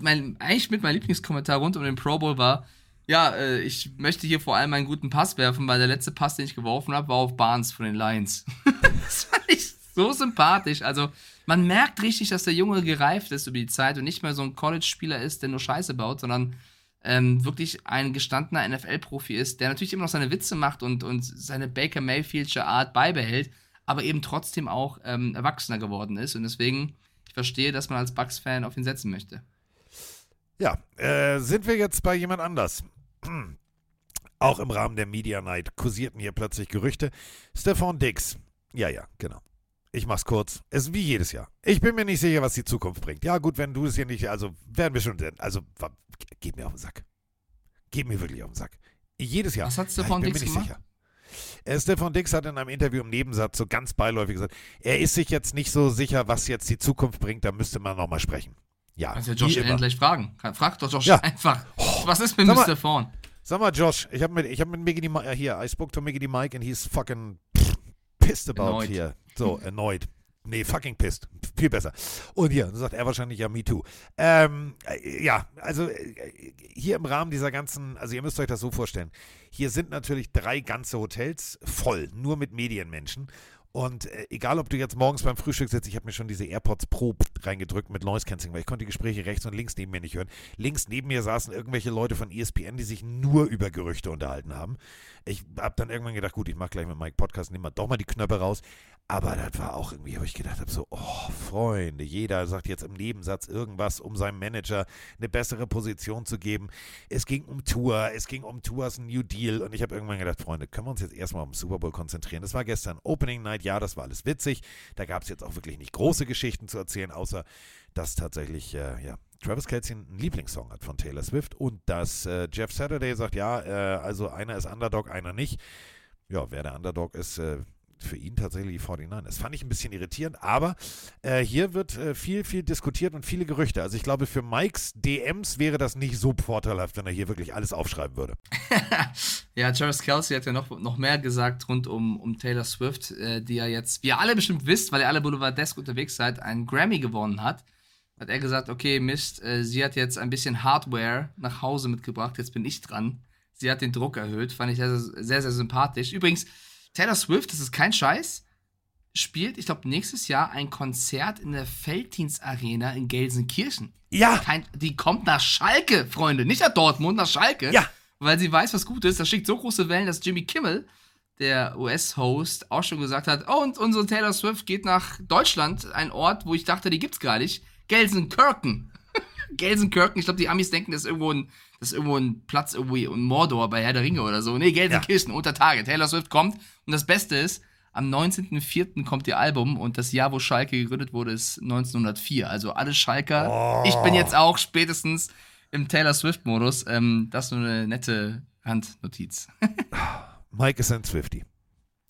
mein, eigentlich mit meinem Lieblingskommentar rund um den Pro Bowl war, ja, äh, ich möchte hier vor allem einen guten Pass werfen, weil der letzte Pass, den ich geworfen habe, war auf Barnes von den Lions. das fand ich so sympathisch. Also man merkt richtig, dass der Junge gereift ist über die Zeit und nicht mehr so ein College-Spieler ist, der nur Scheiße baut, sondern ähm, wirklich ein gestandener NFL-Profi ist, der natürlich immer noch seine Witze macht und, und seine Baker Mayfieldsche Art beibehält, aber eben trotzdem auch ähm, erwachsener geworden ist. Und deswegen, ich verstehe, dass man als Bucks-Fan auf ihn setzen möchte. Ja, äh, sind wir jetzt bei jemand anders? Auch im Rahmen der Media Night kursierten hier plötzlich Gerüchte. Stefan Dix. Ja, ja, genau. Ich mach's kurz. Es ist wie jedes Jahr. Ich bin mir nicht sicher, was die Zukunft bringt. Ja, gut, wenn du es hier nicht, also werden wir schon, also geht mir auf den Sack. Geht mir wirklich auf den Sack. Jedes Jahr. Was hat Stefan Dix gemacht? sicher. Äh, Stefan Dix hat in einem Interview im Nebensatz so ganz beiläufig gesagt, er ist sich jetzt nicht so sicher, was jetzt die Zukunft bringt, da müsste man nochmal sprechen. Ja, Kannst ja Josh. Allen gleich fragen. Frag doch Josh Ja. einfach. Was ist mit Sag mal- Mr. Vaughn? Sag mal, Josh, ich habe mit, ich hab mit Mickey, äh, hier, I spoke to Mickey Mike and he's fucking pissed about Annoyed. hier. So, annoyed. Nee, fucking pissed. Viel besser. Und hier, sagt er wahrscheinlich ja, me too. Ähm, äh, ja, also äh, hier im Rahmen dieser ganzen, also ihr müsst euch das so vorstellen. Hier sind natürlich drei ganze Hotels voll, nur mit Medienmenschen. Und äh, egal, ob du jetzt morgens beim Frühstück sitzt, ich habe mir schon diese AirPods Pro reingedrückt mit Noise Cancelling, weil ich konnte die Gespräche rechts und links neben mir nicht hören. Links neben mir saßen irgendwelche Leute von ESPN, die sich nur über Gerüchte unterhalten haben. Ich habe dann irgendwann gedacht, gut, ich mache gleich mit Mike Podcast, nehmen wir doch mal die Knöpfe raus. Aber das war auch irgendwie, habe ich gedacht, hab so, oh, Freunde, jeder sagt jetzt im Nebensatz irgendwas, um seinem Manager eine bessere Position zu geben. Es ging um Tour, es ging um Tours New Deal und ich habe irgendwann gedacht, Freunde, können wir uns jetzt erstmal um Super Bowl konzentrieren. Das war gestern Opening Night, ja, das war alles witzig. Da gab es jetzt auch wirklich nicht große Geschichten zu erzählen, außer dass tatsächlich, äh, ja, Travis Kelce einen Lieblingssong hat von Taylor Swift und dass äh, Jeff Saturday sagt, ja, äh, also einer ist Underdog, einer nicht. Ja, wer der Underdog ist, äh, für ihn tatsächlich die 49ers. Das fand ich ein bisschen irritierend, aber äh, hier wird äh, viel, viel diskutiert und viele Gerüchte. Also ich glaube, für Mikes DMs wäre das nicht so vorteilhaft, wenn er hier wirklich alles aufschreiben würde. ja, Travis Kelsey hat ja noch, noch mehr gesagt rund um, um Taylor Swift, äh, die ja jetzt, wie ihr alle bestimmt wisst, weil ihr alle Boulevardesk unterwegs seid, einen Grammy gewonnen hat. Hat er gesagt, okay, Mist, äh, sie hat jetzt ein bisschen Hardware nach Hause mitgebracht, jetzt bin ich dran. Sie hat den Druck erhöht, fand ich sehr, sehr, sehr, sehr sympathisch. Übrigens, Taylor Swift, das ist kein Scheiß, spielt, ich glaube, nächstes Jahr ein Konzert in der Felddienst Arena in Gelsenkirchen. Ja. Kein, die kommt nach Schalke, Freunde, nicht nach Dortmund, nach Schalke. Ja. Weil sie weiß, was gut ist. Das schickt so große Wellen, dass Jimmy Kimmel, der US-Host, auch schon gesagt hat, oh, und unsere Taylor Swift geht nach Deutschland, ein Ort, wo ich dachte, die gibt's gar nicht. Gelsenkirchen. Gelsenkirchen, ich glaube, die Amis denken, das ist irgendwo ein, das ist irgendwo ein Platz irgendwie in Mordor bei Herr der Ringe oder so. Nee, Gelsenkirchen, unter Tage. Taylor Swift kommt. Und das Beste ist, am 19.04. kommt ihr Album und das Jahr, wo Schalke gegründet wurde, ist 1904. Also alle Schalker. Ich bin jetzt auch spätestens im Taylor Swift-Modus. Ähm, das ist nur eine nette Handnotiz. Mike ist ein Swifty.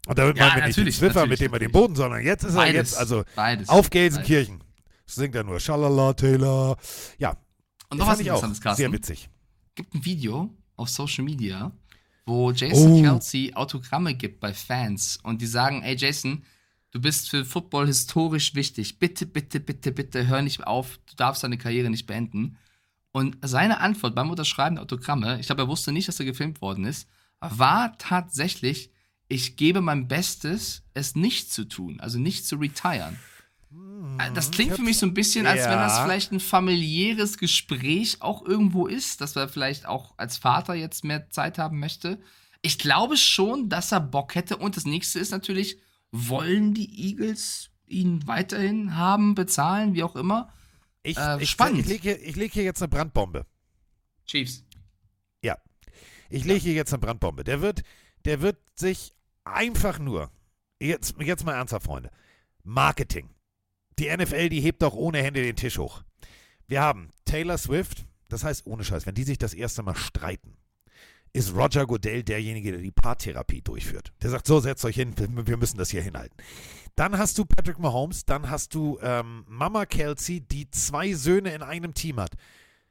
Und damit Ja, meinen wir nicht den Swiffer, mit dem er den. Boden, sondern jetzt ist er Beides, jetzt, also beides, auf Gelsenkirchen. Singt er nur Schalala, Taylor. Ja. Und noch was ich auch Carsten. Sehr witzig. gibt ein Video auf Social Media, wo Jason Oh. Kelsey Autogramme gibt bei Fans und die sagen, ey Jason, du bist für Football historisch wichtig. Bitte, bitte, bitte, bitte hör nicht auf. Du darfst deine Karriere nicht beenden. Und seine Antwort beim Unterschreiben der Autogramme, ich glaube, er wusste nicht, dass er gefilmt worden ist, war tatsächlich, ich gebe mein Bestes, es nicht zu tun, also nicht zu retiren. Äh, Das klingt für mich so ein bisschen, als wenn das Ja. vielleicht ein familiäres Gespräch auch irgendwo ist, dass er vielleicht auch als Vater jetzt mehr Zeit haben möchte. Ich glaube schon, dass er Bock hätte. Und das nächste ist natürlich, wollen die Eagles ihn weiterhin haben, bezahlen, wie auch immer? Ich, Äh, ich, spannend. ich lege hier, leg hier jetzt eine Brandbombe. Chiefs. Ja. Ich lege hier jetzt eine Brandbombe. Der wird, der wird sich einfach nur, jetzt, jetzt mal ernsthaft, Freunde, Marketing. Die NFL, die hebt doch ohne Hände den Tisch hoch. Wir haben Taylor Swift, das heißt ohne Scheiß, wenn die sich das erste Mal streiten, ist Roger Goodell derjenige, der die Paartherapie durchführt. Der sagt, so, setzt euch hin, wir müssen das hier hinhalten. Dann hast du Patrick Mahomes, dann hast du ähm, Mama Kelsey, die zwei Söhne in einem Team hat.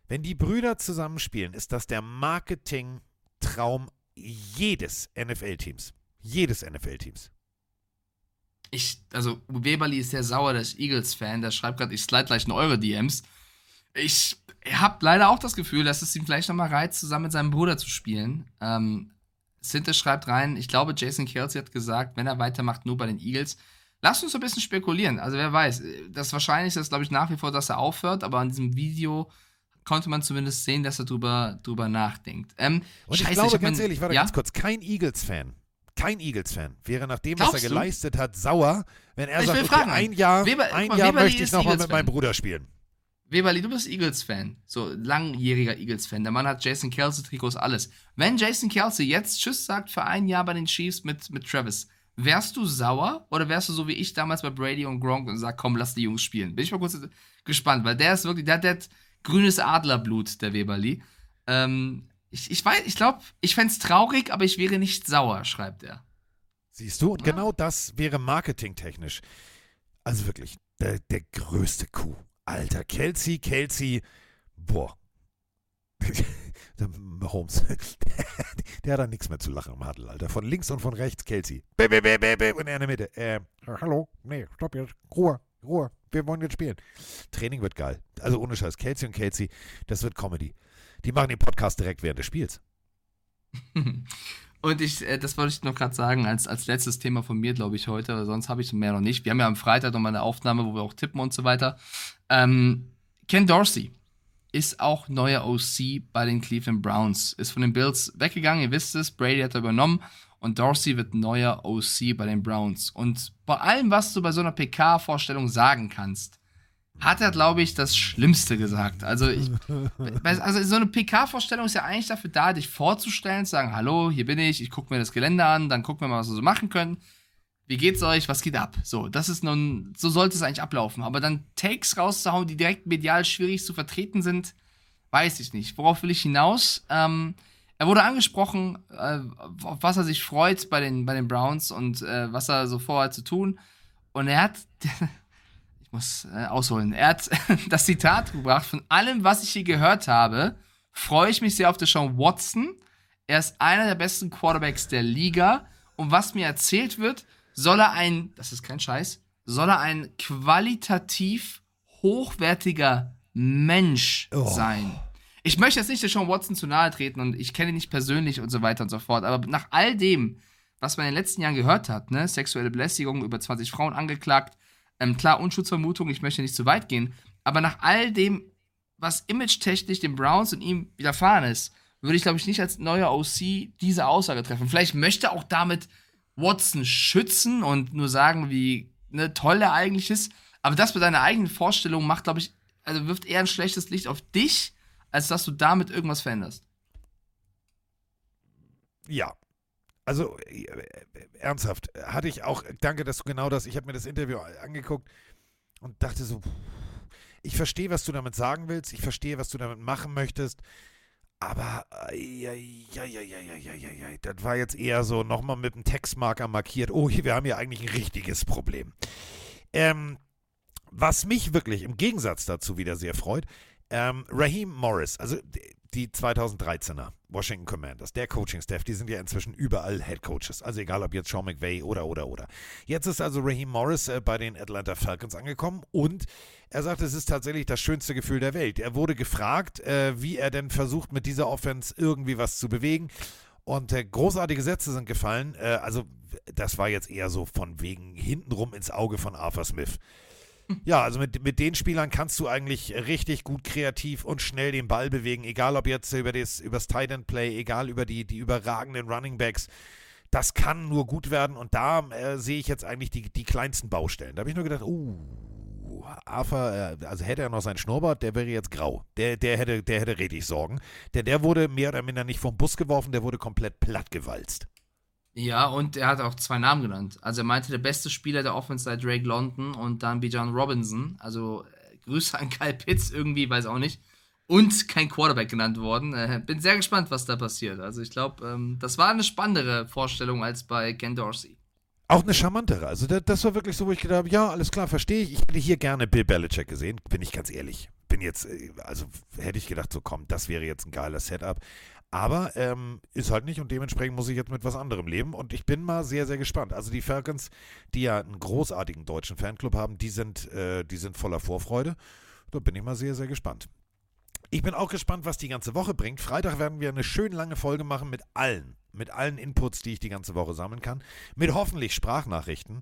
Wenn die Brüder zusammenspielen, ist das der Marketing-Traum jedes NFL-Teams. Jedes NFL-Teams. Ich, also, Weberly ist sehr sauer, der ist Eagles-Fan. Der schreibt gerade, ich slide gleich in eure DMs. Ich habe leider auch das Gefühl, dass es ihm vielleicht nochmal reizt, zusammen mit seinem Bruder zu spielen. Ähm, Sinte schreibt rein, ich glaube, Jason Kelsey hat gesagt, wenn er weitermacht, nur bei den Eagles. Lasst uns so ein bisschen spekulieren. Also, wer weiß. Das Wahrscheinlichste ist, glaube ich, nach wie vor, dass er aufhört, aber an diesem Video konnte man zumindest sehen, dass er drüber, drüber nachdenkt. Ähm, Und scheiße, ich glaube, hab ganz mein- ehrlich, warte ja? ganz kurz, kein Eagles-Fan, kein Eagles-Fan wäre nach dem, was er Glaubst du? geleistet hat, sauer, wenn er Ich sagt, will okay, fragen. ein Jahr, Weber- ein mal, Jahr möchte ich nochmal mit meinem Bruder spielen. Weberly, du bist Eagles-Fan. So, langjähriger Eagles-Fan. Der Mann hat Jason Kelsey-Trikots, alles. Wenn Jason Kelsey jetzt Tschüss sagt für ein Jahr bei den Chiefs mit, mit Travis, wärst du sauer oder wärst du so wie ich damals bei Brady und Gronk und sag, komm, lass die Jungs spielen? Bin ich mal kurz gespannt, weil der ist wirklich, der, der hat grünes Adlerblut, der Weberly. Ähm, ich, ich weiß, ich glaube, ich fänd's traurig, aber ich wäre nicht sauer, schreibt er. Siehst du? Und genau das wäre marketingtechnisch. Also wirklich, der, der größte Coup. Alter, Kelsey, Kelsey, boah. Der Holmes, der hat da nichts mehr zu lachen im Huddle, Alter. Von links und von rechts Kelsey. Bäh, bäh, bäh, bäh, bäh. Und er in der Mitte. Äh, hallo? Nee, stopp jetzt. Ruhe, Ruhe. Wir wollen jetzt spielen. Training wird geil. Also ohne Scheiß. Kelsey und Kelsey, das wird Comedy. Die machen den Podcast direkt während des Spiels. Und ich, äh, das wollte ich noch gerade sagen, als, als letztes Thema von mir, glaube ich, heute, aber sonst habe ich mehr noch nicht. Wir haben ja am Freitag nochmal eine Aufnahme, wo wir auch tippen und so weiter. Ähm, Ken Dorsey ist auch neuer OC bei den Cleveland Browns. Ist von den Bills weggegangen, ihr wisst es, Brady hat er übernommen und Dorsey wird neuer OC bei den Browns. Und bei allem, was du bei so einer PK-Vorstellung sagen kannst, hat er, glaube ich, das Schlimmste gesagt. Also, ich, also so eine PK-Vorstellung ist ja eigentlich dafür da, dich vorzustellen, zu sagen, hallo, hier bin ich, ich gucke mir das Gelände an, dann gucken wir mal, was wir so machen können. Wie geht's euch? Was geht ab? So, das ist nun, so sollte es eigentlich ablaufen. Aber dann Takes rauszuhauen, die direkt medial schwierig zu vertreten sind, weiß ich nicht. Worauf will ich hinaus? Ähm, Er wurde angesprochen, äh, auf was er sich freut bei den, bei den Browns und äh, was er so vorhat zu tun. Und er hat, muss äh, ausholen, er hat das Zitat gebracht, von allem, was ich hier gehört habe, freue ich mich sehr auf Deshaun Watson. Er ist einer der besten Quarterbacks der Liga. Und was mir erzählt wird, soll er ein, das ist kein Scheiß, soll er ein qualitativ hochwertiger Mensch Oh. sein. Ich möchte jetzt nicht Deshaun Watson zu nahe treten und ich kenne ihn nicht persönlich und so weiter und so fort, aber nach all dem, was man in den letzten Jahren gehört hat, ne, sexuelle Belästigung, über 20 Frauen angeklagt, ähm, klar, Unschuldsvermutung, ich möchte nicht zu weit gehen, aber nach all dem, was image-technisch den Browns und ihm widerfahren ist, würde ich, glaube ich, nicht als neuer OC diese Aussage treffen. Vielleicht möchte auch damit Watson schützen und nur sagen, wie ne, toll er eigentlich ist, aber das mit deiner eigenen Vorstellung macht, glaube ich, also wirft eher ein schlechtes Licht auf dich, als dass du damit irgendwas veränderst. Ja. Also äh, äh, ernsthaft, hatte ich auch, danke, dass du genau das, ich habe mir das Interview angeguckt und dachte so, ich verstehe, was du damit sagen willst, ich verstehe, was du damit machen möchtest, aber ja, ja, ja, ja, ja, ja, ja, das war jetzt eher so nochmal mit einem Textmarker markiert, oh, wir haben hier eigentlich ein richtiges Problem. Ähm, was mich wirklich im Gegensatz dazu wieder sehr freut, ähm, Raheem Morris, also die 2013er Washington Commanders, der Coaching-Staff, die sind ja inzwischen überall Head Coaches. Also egal ob jetzt Sean McVay oder, oder, oder. Jetzt ist also Raheem Morris äh, bei den Atlanta Falcons angekommen und er sagt, es ist tatsächlich das schönste Gefühl der Welt. Er wurde gefragt, äh, wie er denn versucht, mit dieser Offense irgendwie was zu bewegen. Und äh, großartige Sätze sind gefallen. Äh, also, das war jetzt eher so von wegen hintenrum ins Auge von Arthur Smith. Ja, also mit, mit den Spielern kannst du eigentlich richtig gut kreativ und schnell den Ball bewegen, egal ob jetzt über das, übers Tight End Play, egal über die, die überragenden Running Backs. Das kann nur gut werden und da äh, sehe ich jetzt eigentlich die, die kleinsten Baustellen. Da habe ich nur gedacht, uh, Arthur, äh, also hätte er noch seinen Schnurrbart, der wäre jetzt grau. Der, der, hätte, der hätte richtig Sorgen. Denn der wurde mehr oder minder nicht vom Bus geworfen, der wurde komplett plattgewalzt. Ja, und er hat auch zwei Namen genannt. Also er meinte, der beste Spieler der Offense sei Drake London und dann Bijan Robinson. Also äh, Grüße an Kyle Pitts irgendwie, weiß auch nicht. Und kein Quarterback genannt worden. Äh, bin sehr gespannt, was da passiert. Also ich glaube, ähm, das war eine spannendere Vorstellung als bei Ken Dorsey. Auch eine charmantere. Also das, das war wirklich so, wo ich gedacht habe, ja, alles klar, verstehe ich. Ich hätte hier gerne Bill Belichick gesehen, bin ich ganz ehrlich. Bin jetzt, äh, also hätte ich gedacht, so komm, das wäre jetzt ein geiler Setup. Aber ähm, ist halt nicht und dementsprechend muss ich jetzt mit was anderem leben und ich bin mal sehr, sehr gespannt. Also die Falcons, die ja einen großartigen deutschen Fanclub haben, die sind, äh, die sind voller Vorfreude. Da bin ich mal sehr, sehr gespannt. Ich bin auch gespannt, was die ganze Woche bringt. Freitag werden wir eine schön lange Folge machen mit allen, mit allen Inputs, die ich die ganze Woche sammeln kann. Mit hoffentlich Sprachnachrichten,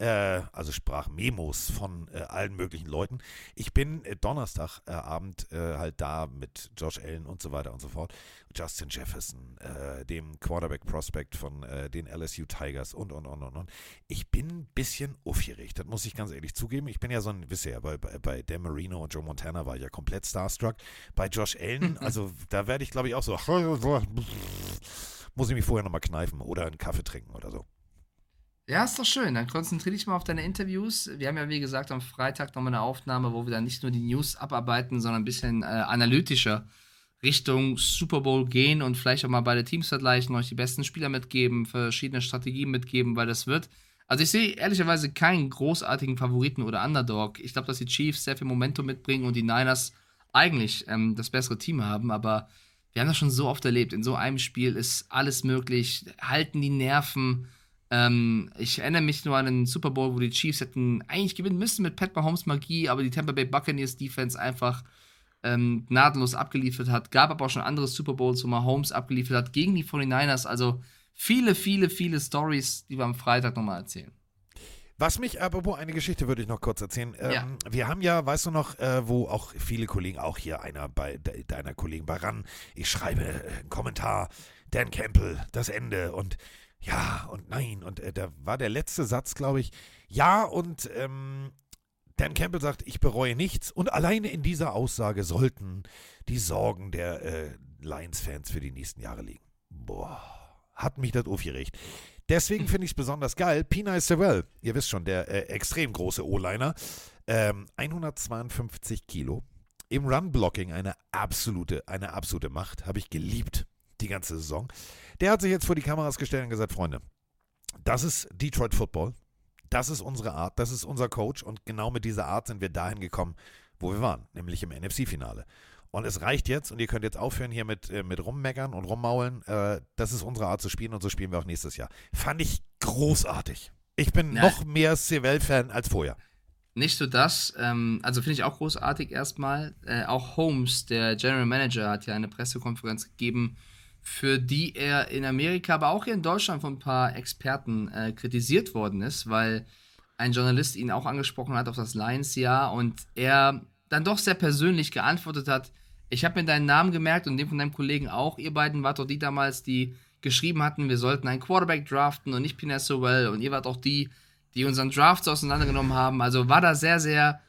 äh, also Sprachmemos von äh, allen möglichen Leuten. Ich bin äh, Donnerstagabend äh, halt da mit Josh Allen und so weiter und so fort. Justin Jefferson, äh, dem Quarterback-Prospect von äh, den LSU Tigers und, und, und, und, und. Ich bin ein bisschen aufgeregt, das muss ich ganz ehrlich zugeben. Ich bin ja so ein, wisst ihr ja, bei, bei, bei Dan Marino und Joe Montana war ich ja komplett starstruck. Bei Josh Allen, also da werde ich glaube ich auch so, muss ich mich vorher nochmal kneifen oder einen Kaffee trinken oder so. Ja, ist doch schön. Dann konzentriere dich mal auf deine Interviews. Wir haben ja, wie gesagt, am Freitag nochmal eine Aufnahme, wo wir dann nicht nur die News abarbeiten, sondern ein bisschen äh, analytischer Richtung Super Bowl gehen und vielleicht auch mal beide Teams vergleichen, euch die besten Spieler mitgeben, verschiedene Strategien mitgeben, weil das wird. Also ich sehe ehrlicherweise keinen großartigen Favoriten oder Underdog. Ich glaube, dass die Chiefs sehr viel Momentum mitbringen und die Niners eigentlich ähm, das bessere Team haben, aber wir haben das schon so oft erlebt. In so einem Spiel ist alles möglich, halten die Nerven. Ähm, ich erinnere mich nur an den Super Bowl, wo die Chiefs hätten eigentlich gewinnen müssen mit Pat Mahomes Magie, aber die Tampa Bay Buccaneers Defense einfach ähm, gnadenlos abgeliefert hat. Gab aber auch schon andere Super Bowls, wo Mahomes abgeliefert hat gegen die 49ers. Also viele, viele, viele Stories, die wir am Freitag nochmal erzählen. Was mich, apropos eine Geschichte würde ich noch kurz erzählen. Ähm, Ja. Wir haben ja, weißt du noch, äh, wo auch viele Kollegen, auch hier einer bei de, deiner Kollegen bei RAN, ich schreibe äh, einen Kommentar, Dan Campbell, das Ende und ja und nein. Und äh, da war der letzte Satz, glaube ich, ja und ähm, Dan Campbell sagt, ich bereue nichts und alleine in dieser Aussage sollten die Sorgen der äh, Lions-Fans für die nächsten Jahre liegen. Boah, hat mich das aufgeregt. Deswegen finde ich es besonders geil. Pina Sewell, ihr wisst schon, der äh, extrem große O-Liner, ähm, 152 Kilo. Im Run-Blocking eine absolute, eine absolute Macht. Habe ich geliebt. Die ganze Saison. Der hat sich jetzt vor die Kameras gestellt und gesagt, Freunde, das ist Detroit Football. Das ist unsere Art, das ist unser Coach und genau mit dieser Art sind wir dahin gekommen, wo wir waren, nämlich im NFC-Finale. Und es reicht jetzt und ihr könnt jetzt aufhören hier mit, äh, mit rummeckern und rummaulen. Äh, das ist unsere Art zu spielen und so spielen wir auch nächstes Jahr. Fand ich großartig. Ich bin Ja. noch mehr CWL-Fan als vorher. Nicht nur das, ähm, also finde ich auch großartig erstmal. Äh, auch Holmes, der General Manager, hat ja eine Pressekonferenz gegeben, für die er in Amerika, aber auch hier in Deutschland von ein paar Experten äh, kritisiert worden ist, weil ein Journalist ihn auch angesprochen hat auf das Lions-Jahr und er dann doch sehr persönlich geantwortet hat, ich habe mir deinen Namen gemerkt und den von deinem Kollegen auch. Ihr beiden wart doch die damals, die geschrieben hatten, wir sollten einen Quarterback draften und nicht Pina Sowell. Und ihr wart auch die, die unseren Drafts auseinandergenommen haben. Also war da sehr, sehr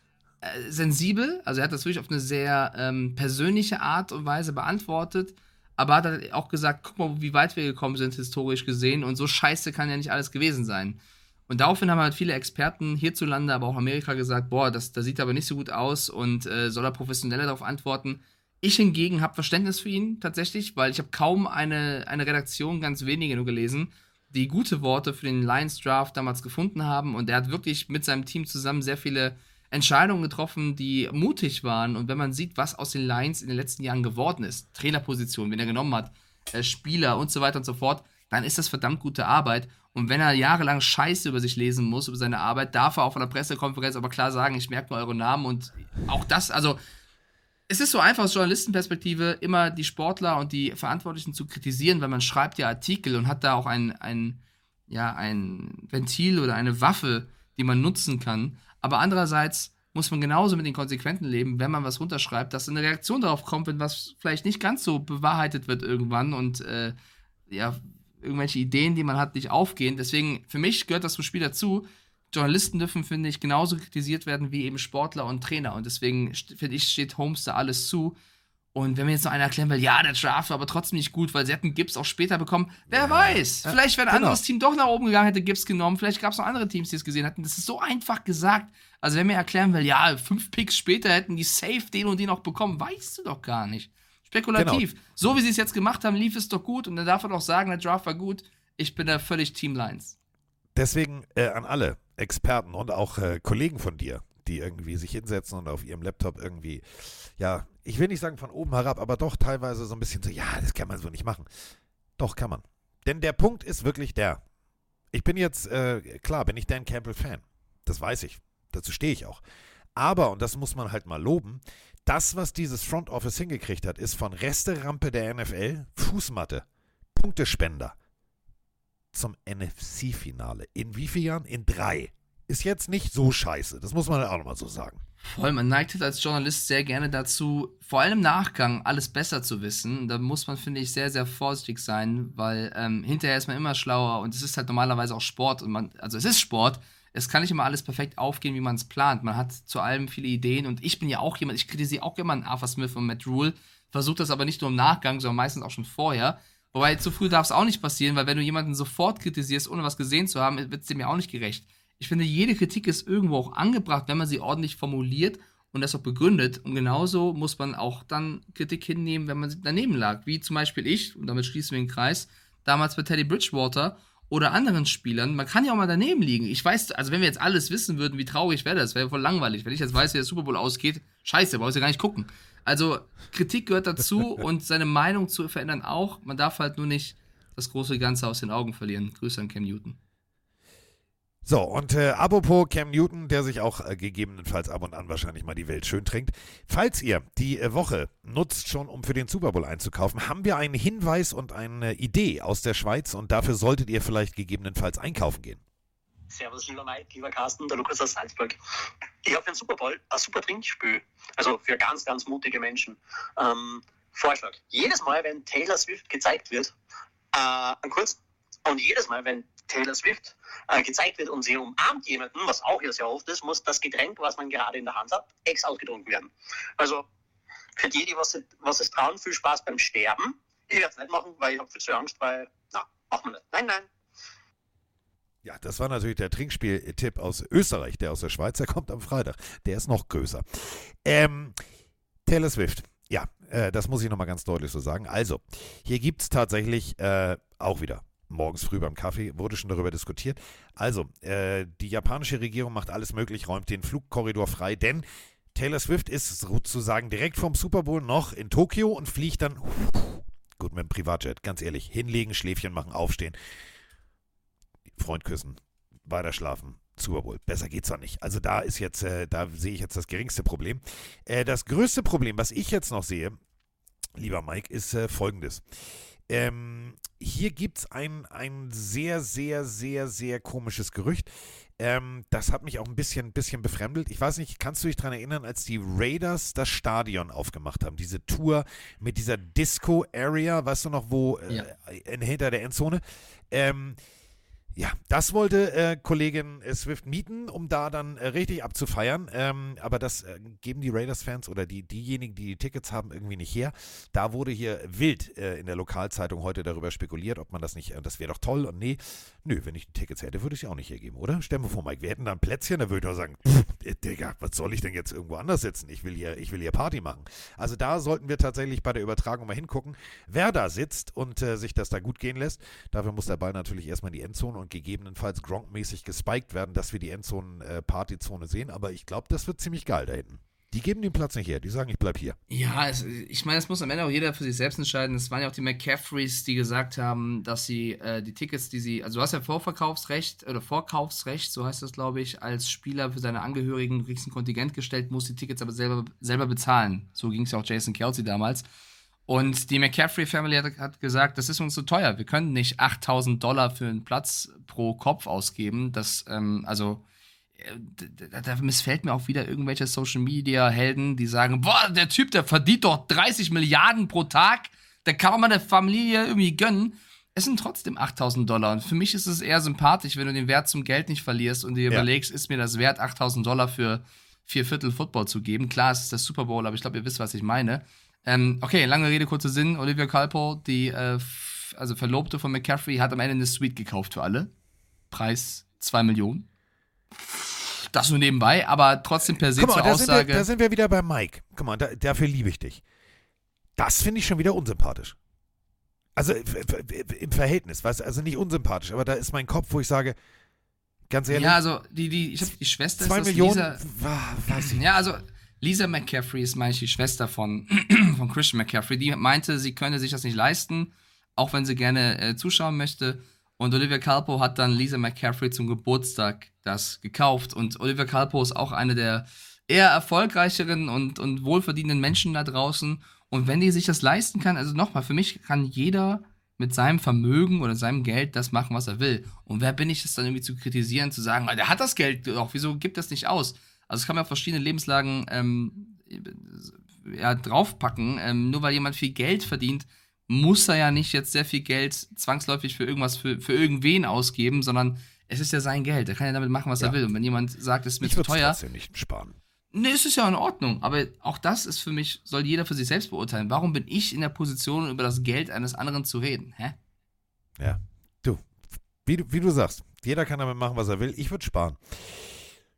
äh, sensibel. Also er hat das wirklich auf eine sehr ähm, persönliche Art und Weise beantwortet. Aber hat halt auch gesagt, guck mal, wie weit wir gekommen sind, historisch gesehen. Und so scheiße kann ja nicht alles gewesen sein. Und daraufhin haben halt viele Experten hierzulande, aber auch Amerika gesagt, boah, das, das sieht aber nicht so gut aus und äh, soll er professioneller darauf antworten. Ich hingegen habe Verständnis für ihn tatsächlich, weil ich habe kaum eine, eine Redaktion, ganz wenige nur gelesen, die gute Worte für den Lions Draft damals gefunden haben. Und er hat wirklich mit seinem Team zusammen sehr viele Entscheidungen getroffen, die mutig waren. Und wenn man sieht, was aus den Lions in den letzten Jahren geworden ist, Trainerposition, wen er genommen hat, äh, Spieler und so weiter und so fort, dann ist das verdammt gute Arbeit. Und wenn er jahrelang Scheiße über sich lesen muss, über seine Arbeit, darf er auch von der Pressekonferenz aber klar sagen, ich merke nur eure Namen und auch das, also es ist so einfach aus Journalistenperspektive, immer die Sportler und die Verantwortlichen zu kritisieren, weil man schreibt ja Artikel und hat da auch ein, ein, ja, ein Ventil oder eine Waffe, die man nutzen kann. Aber andererseits muss man genauso mit den Konsequenzen leben, wenn man was runterschreibt, dass eine Reaktion darauf kommt, wenn was vielleicht nicht ganz so bewahrheitet wird irgendwann und äh, ja, irgendwelche Ideen, die man hat, nicht aufgehen. Deswegen, für mich gehört das zum Spiel dazu. Journalisten dürfen, finde ich, genauso kritisiert werden wie eben Sportler und Trainer. Und deswegen, finde ich, steht Holmes da alles zu. Und wenn mir jetzt noch einer erklären will, ja, der Draft war aber trotzdem nicht gut, weil sie hätten Gibbs auch später bekommen, wer weiß. Vielleicht wäre ein genau. anderes Team doch nach oben gegangen, hätte Gibbs genommen. Vielleicht gab es noch andere Teams, die es gesehen hatten. Das ist so einfach gesagt. Also, wenn mir erklären will, ja, fünf Picks später hätten die safe den und den noch bekommen, weißt du doch gar nicht. Spekulativ. Genau. So wie sie es jetzt gemacht haben, lief es doch gut. Und dann darf er doch sagen, der Draft war gut. Ich bin da völlig Team Lions. Deswegen äh, an alle Experten und auch äh, Kollegen von dir, die irgendwie sich hinsetzen und auf ihrem Laptop irgendwie, ja, ich will nicht sagen von oben herab, aber doch teilweise so ein bisschen so, ja, das kann man so nicht machen. Doch, kann man. Denn der Punkt ist wirklich der. Ich bin jetzt, äh, klar, bin ich Dan Campbell-Fan. Das weiß ich. Dazu stehe ich auch. Aber, und das muss man halt mal loben, das, was dieses Front Office hingekriegt hat, ist von Resterampe der NFL, Fußmatte, Punktespender zum NFC-Finale. In wie vielen Jahren? In drei. Ist jetzt nicht so scheiße. Das muss man auch nochmal so sagen. Voll, man neigt halt als Journalist sehr gerne dazu, vor allem im Nachgang alles besser zu wissen. Da muss man, finde ich, sehr, sehr vorsichtig sein, weil ähm, hinterher ist man immer schlauer und es ist halt normalerweise auch Sport und man, also es ist Sport. Es kann nicht immer alles perfekt aufgehen, wie man es plant. Man hat zu allem viele Ideen und ich bin ja auch jemand, ich kritisiere auch immer einen Arthur Smith und Matt Rule, versuche das aber nicht nur im Nachgang, sondern meistens auch schon vorher. Wobei zu früh darf es auch nicht passieren, weil wenn du jemanden sofort kritisierst, ohne was gesehen zu haben, wird es dem ja auch nicht gerecht. Ich finde, jede Kritik ist irgendwo auch angebracht, wenn man sie ordentlich formuliert und das auch begründet. Und genauso muss man auch dann Kritik hinnehmen, wenn man daneben lag. Wie zum Beispiel ich, und damit schließen wir den Kreis, damals bei Teddy Bridgewater oder anderen Spielern. Man kann ja auch mal daneben liegen. Ich weiß, also wenn wir jetzt alles wissen würden, wie traurig wäre das, wäre voll langweilig. Wenn ich jetzt weiß, wie der Super Bowl ausgeht, scheiße, brauchst du ja gar nicht gucken. Also Kritik gehört dazu und seine Meinung zu verändern auch. Man darf halt nur nicht das große Ganze aus den Augen verlieren. Grüße an Cam Newton. So, und äh, apropos Cam Newton, der sich auch äh, gegebenenfalls ab und an wahrscheinlich mal die Welt schön trinkt. Falls ihr die äh, Woche nutzt schon, um für den Super Bowl einzukaufen, haben wir einen Hinweis und eine Idee aus der Schweiz und dafür solltet ihr vielleicht gegebenenfalls einkaufen gehen. Servus, lieber Mike, lieber Carsten, der Lukas aus Salzburg. Ich habe für den Super Bowl ein super Trinkspiel. Also für ganz, ganz mutige Menschen. Ähm, Vorschlag. Jedes Mal, wenn Taylor Swift gezeigt wird, äh, kurz, und jedes Mal, wenn Taylor Swift äh, gezeigt wird und sie umarmt jemanden, was auch hier sehr oft ist, muss das Getränk, was man gerade in der Hand hat, ex ausgetrunken werden. Also für die, die was, was es trauen, viel Spaß beim Sterben. Ich werde es nicht machen, weil ich habe viel zu Angst, weil, na, machen wir nicht. Nein, nein. Ja, das war natürlich der Trinkspiel-Tipp aus Österreich. Der aus der Schweiz, der kommt am Freitag. Der ist noch größer. Ähm, Taylor Swift. Ja, Äh, das muss ich nochmal ganz deutlich so sagen. Also, hier gibt es tatsächlich äh, auch wieder morgens früh beim Kaffee, wurde schon darüber diskutiert. Also, äh, die japanische Regierung macht alles möglich, räumt den Flugkorridor frei, denn Taylor Swift ist sozusagen direkt vom Super Bowl noch in Tokio und fliegt dann, gut, mit dem Privatjet, ganz ehrlich, hinlegen, Schläfchen machen, aufstehen, Freund küssen, weiter schlafen. Super Bowl. Besser geht's doch nicht. Also da ist jetzt, äh, da sehe ich jetzt das geringste Problem. Äh, das größte Problem, was ich jetzt noch sehe, lieber Mike, ist äh, folgendes. Ähm, hier gibt es ein, ein sehr, sehr, sehr, sehr komisches Gerücht. Ähm, das hat mich auch ein bisschen, bisschen befremdelt. Ich weiß nicht, kannst du dich daran erinnern, als die Raiders das Stadion aufgemacht haben? Diese Tour mit dieser Disco-Area, weißt du noch, wo äh, Ja. in, hinter der Endzone? Ähm, ja, das wollte äh, Kollegin äh, Swift mieten, um da dann äh, richtig abzufeiern. Ähm, aber das äh, geben die Raiders-Fans oder die, diejenigen, die die Tickets haben, irgendwie nicht her. Da wurde hier wild äh, in der Lokalzeitung heute darüber spekuliert, ob man das nicht, das wäre doch toll. Und nee, nö, wenn ich die Tickets hätte, würde ich sie auch nicht hergeben, oder? Stell mir vor, Mike, wir hätten da ein Plätzchen, da würde ich doch sagen, pff, Digga, was soll ich denn jetzt irgendwo anders sitzen? Ich will hier, ich will hier Party machen. Also da sollten wir tatsächlich bei der Übertragung mal hingucken, wer da sitzt und sich das da gut gehen lässt. Dafür muss der Ball natürlich erstmal in die Endzone und gegebenenfalls Gronk-mäßig gespiked werden, dass wir die Endzonen-Partyzone sehen. Aber ich glaube, das wird ziemlich geil da hinten. Die geben den Platz nicht her. Die sagen, ich bleib hier. Ja, es, ich meine, das muss am Ende auch jeder für sich selbst entscheiden. Es waren ja auch die McCaffreys, die gesagt haben, dass sie äh, die Tickets, die sie, also du hast ja Vorverkaufsrecht oder Vorkaufsrecht, so heißt das, glaube ich, als Spieler für seine Angehörigen, kriegst ein Kontingent gestellt, musst die Tickets aber selber, selber bezahlen. So ging es ja auch Jason Kelsey damals. Und die McCaffrey-Family hat, hat gesagt, das ist uns zu teuer. Wir können nicht 8000 Dollar für einen Platz pro Kopf ausgeben. Das, ähm, also, äh, da, da missfällt mir auch wieder irgendwelche Social-Media-Helden, die sagen, boah, der Typ, der verdient doch 30 Milliarden pro Tag. Da kann man der Familie irgendwie gönnen. Es sind trotzdem 8000 Dollar. Und für mich ist es eher sympathisch, wenn du den Wert zum Geld nicht verlierst und dir Ja. überlegst, ist mir das wert, 8000 Dollar für vier Viertel Football zu geben. Klar, es ist der Super Bowl, aber ich glaube, ihr wisst, was ich meine. Ähm, okay, lange Rede, kurzer Sinn. Olivia Calpo, die äh, also Verlobte von McCaffrey, hat am Ende eine Suite gekauft für alle. Preis 2 Millionen. Das nur nebenbei, aber trotzdem per se Guck mal, zur da sind, wir, Aussage. da sind wir wieder bei Mike. Guck mal, da, dafür liebe ich dich. Das finde ich schon wieder unsympathisch. Also im Verhältnis, weißt du, also nicht unsympathisch, aber da ist mein Kopf, wo ich sage, ganz ehrlich, ja, also die, die, ich hab, die Schwester zwei ist Millionen, Lisa, weiß ich Ja, also Lisa McCaffrey ist, meine ich, die Schwester von, von Christian McCaffrey. Die meinte, sie könne sich das nicht leisten, auch wenn sie gerne äh, zuschauen möchte. Und Olivia Calpo hat dann Lisa McCaffrey zum Geburtstag das gekauft. Und Olivia Calpo ist auch eine der eher erfolgreicheren und, und wohlverdienenden Menschen da draußen. Und wenn die sich das leisten kann, also nochmal, für mich kann jeder mit seinem Vermögen oder seinem Geld das machen, was er will. Und wer bin ich, das dann irgendwie zu kritisieren, zu sagen, "Ah, der hat das Geld doch, wieso gibt das nicht aus? Also das kann man auf verschiedene Lebenslagen ähm, ja, draufpacken. Ähm, nur weil jemand viel Geld verdient, muss er ja nicht jetzt sehr viel Geld zwangsläufig für irgendwas, für, für irgendwen ausgeben, sondern es ist ja sein Geld. Er kann ja damit machen, was Ja. er will. Und wenn jemand sagt, es ist mir ich zu es teuer, trotzdem nicht sparen. Ne, es ist ja in Ordnung, aber auch das ist für mich, soll jeder für sich selbst beurteilen. Warum bin ich in der Position, über das Geld eines anderen zu reden? Hä? Ja, du, wie, du- wie du sagst, jeder kann damit machen, was er will. Ich würde sparen.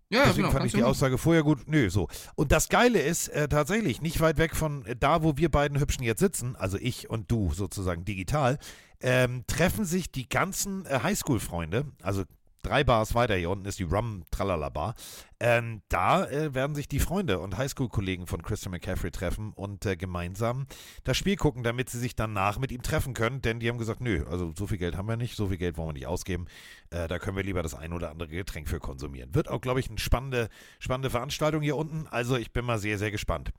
Ja, Deswegen fand ich die Aussage vorher gut. Nö, so. Und das Geile ist äh, tatsächlich, nicht weit weg von äh, da, wo wir beiden Hübschen jetzt sitzen, also ich und du sozusagen digital, ähm, treffen sich die ganzen äh, Highschool-Freunde, also drei Bars weiter, hier unten ist die Rum Tralala Bar. Ähm, da äh, werden sich die Freunde und Highschool-Kollegen von Christian McCaffrey treffen und äh, gemeinsam das Spiel gucken, damit sie sich danach mit ihm treffen können. Denn die haben gesagt, nö, also so viel Geld haben wir nicht, so viel Geld wollen wir nicht ausgeben. Äh, da können wir lieber das ein oder andere Getränk für konsumieren. Wird auch, glaube ich, eine spannende, spannende Veranstaltung hier unten. Also ich bin mal sehr, sehr gespannt.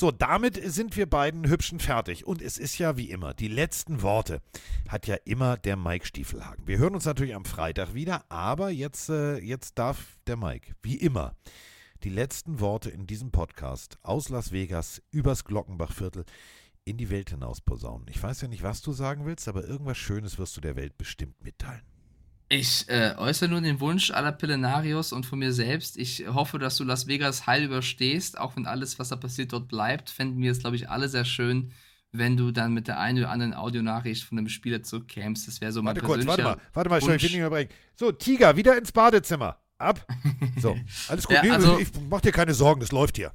So, damit sind wir beiden Hübschen fertig. Und es ist ja wie immer, die letzten Worte hat ja immer der Mike Stiefelhagen. Wir hören uns natürlich am Freitag wieder, aber jetzt, äh, jetzt darf der Mike, wie immer, die letzten Worte in diesem Podcast aus Las Vegas übers Glockenbachviertel in die Welt hinaus posaunen. Ich weiß ja nicht, was du sagen willst, aber irgendwas Schönes wirst du der Welt bestimmt mitteilen. Ich äh, äußere nur den Wunsch aller Pillenarios und von mir selbst. Ich hoffe, dass du Las Vegas heil überstehst, auch wenn alles, was da passiert, dort bleibt. Fänden wir es, glaube ich, alle sehr schön, wenn du dann mit der einen oder anderen Audionachricht von einem Spieler zurückkämst. Das wäre so mein Warte kurz, warte persönlicher mal, warte mal, ich will Wunsch. nicht unterbrechen. So, Tiger, wieder ins Badezimmer. Ab. So, alles gut. Ja, Nee, also- ich mach dir keine Sorgen, das läuft hier.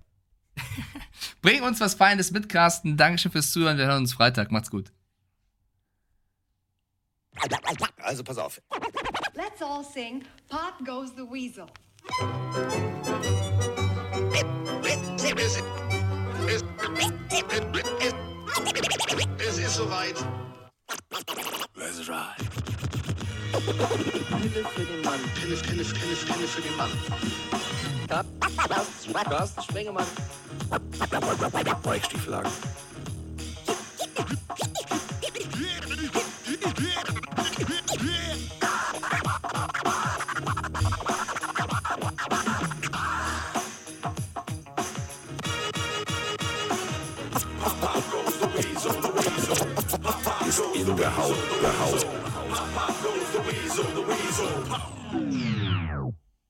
Bring uns was Feines mit, Carsten. Dankeschön fürs Zuhören. Wir hören uns Freitag. Macht's gut. Also pass auf. Let's all sing Pop Goes the Weasel. Es, ist soweit. Let's ride. Pille für den Mann. Pille, Pille, Pille, Pille für den Mann. Carsten Spengemann. Weichstieflagen. ist in der Haut, der Haut.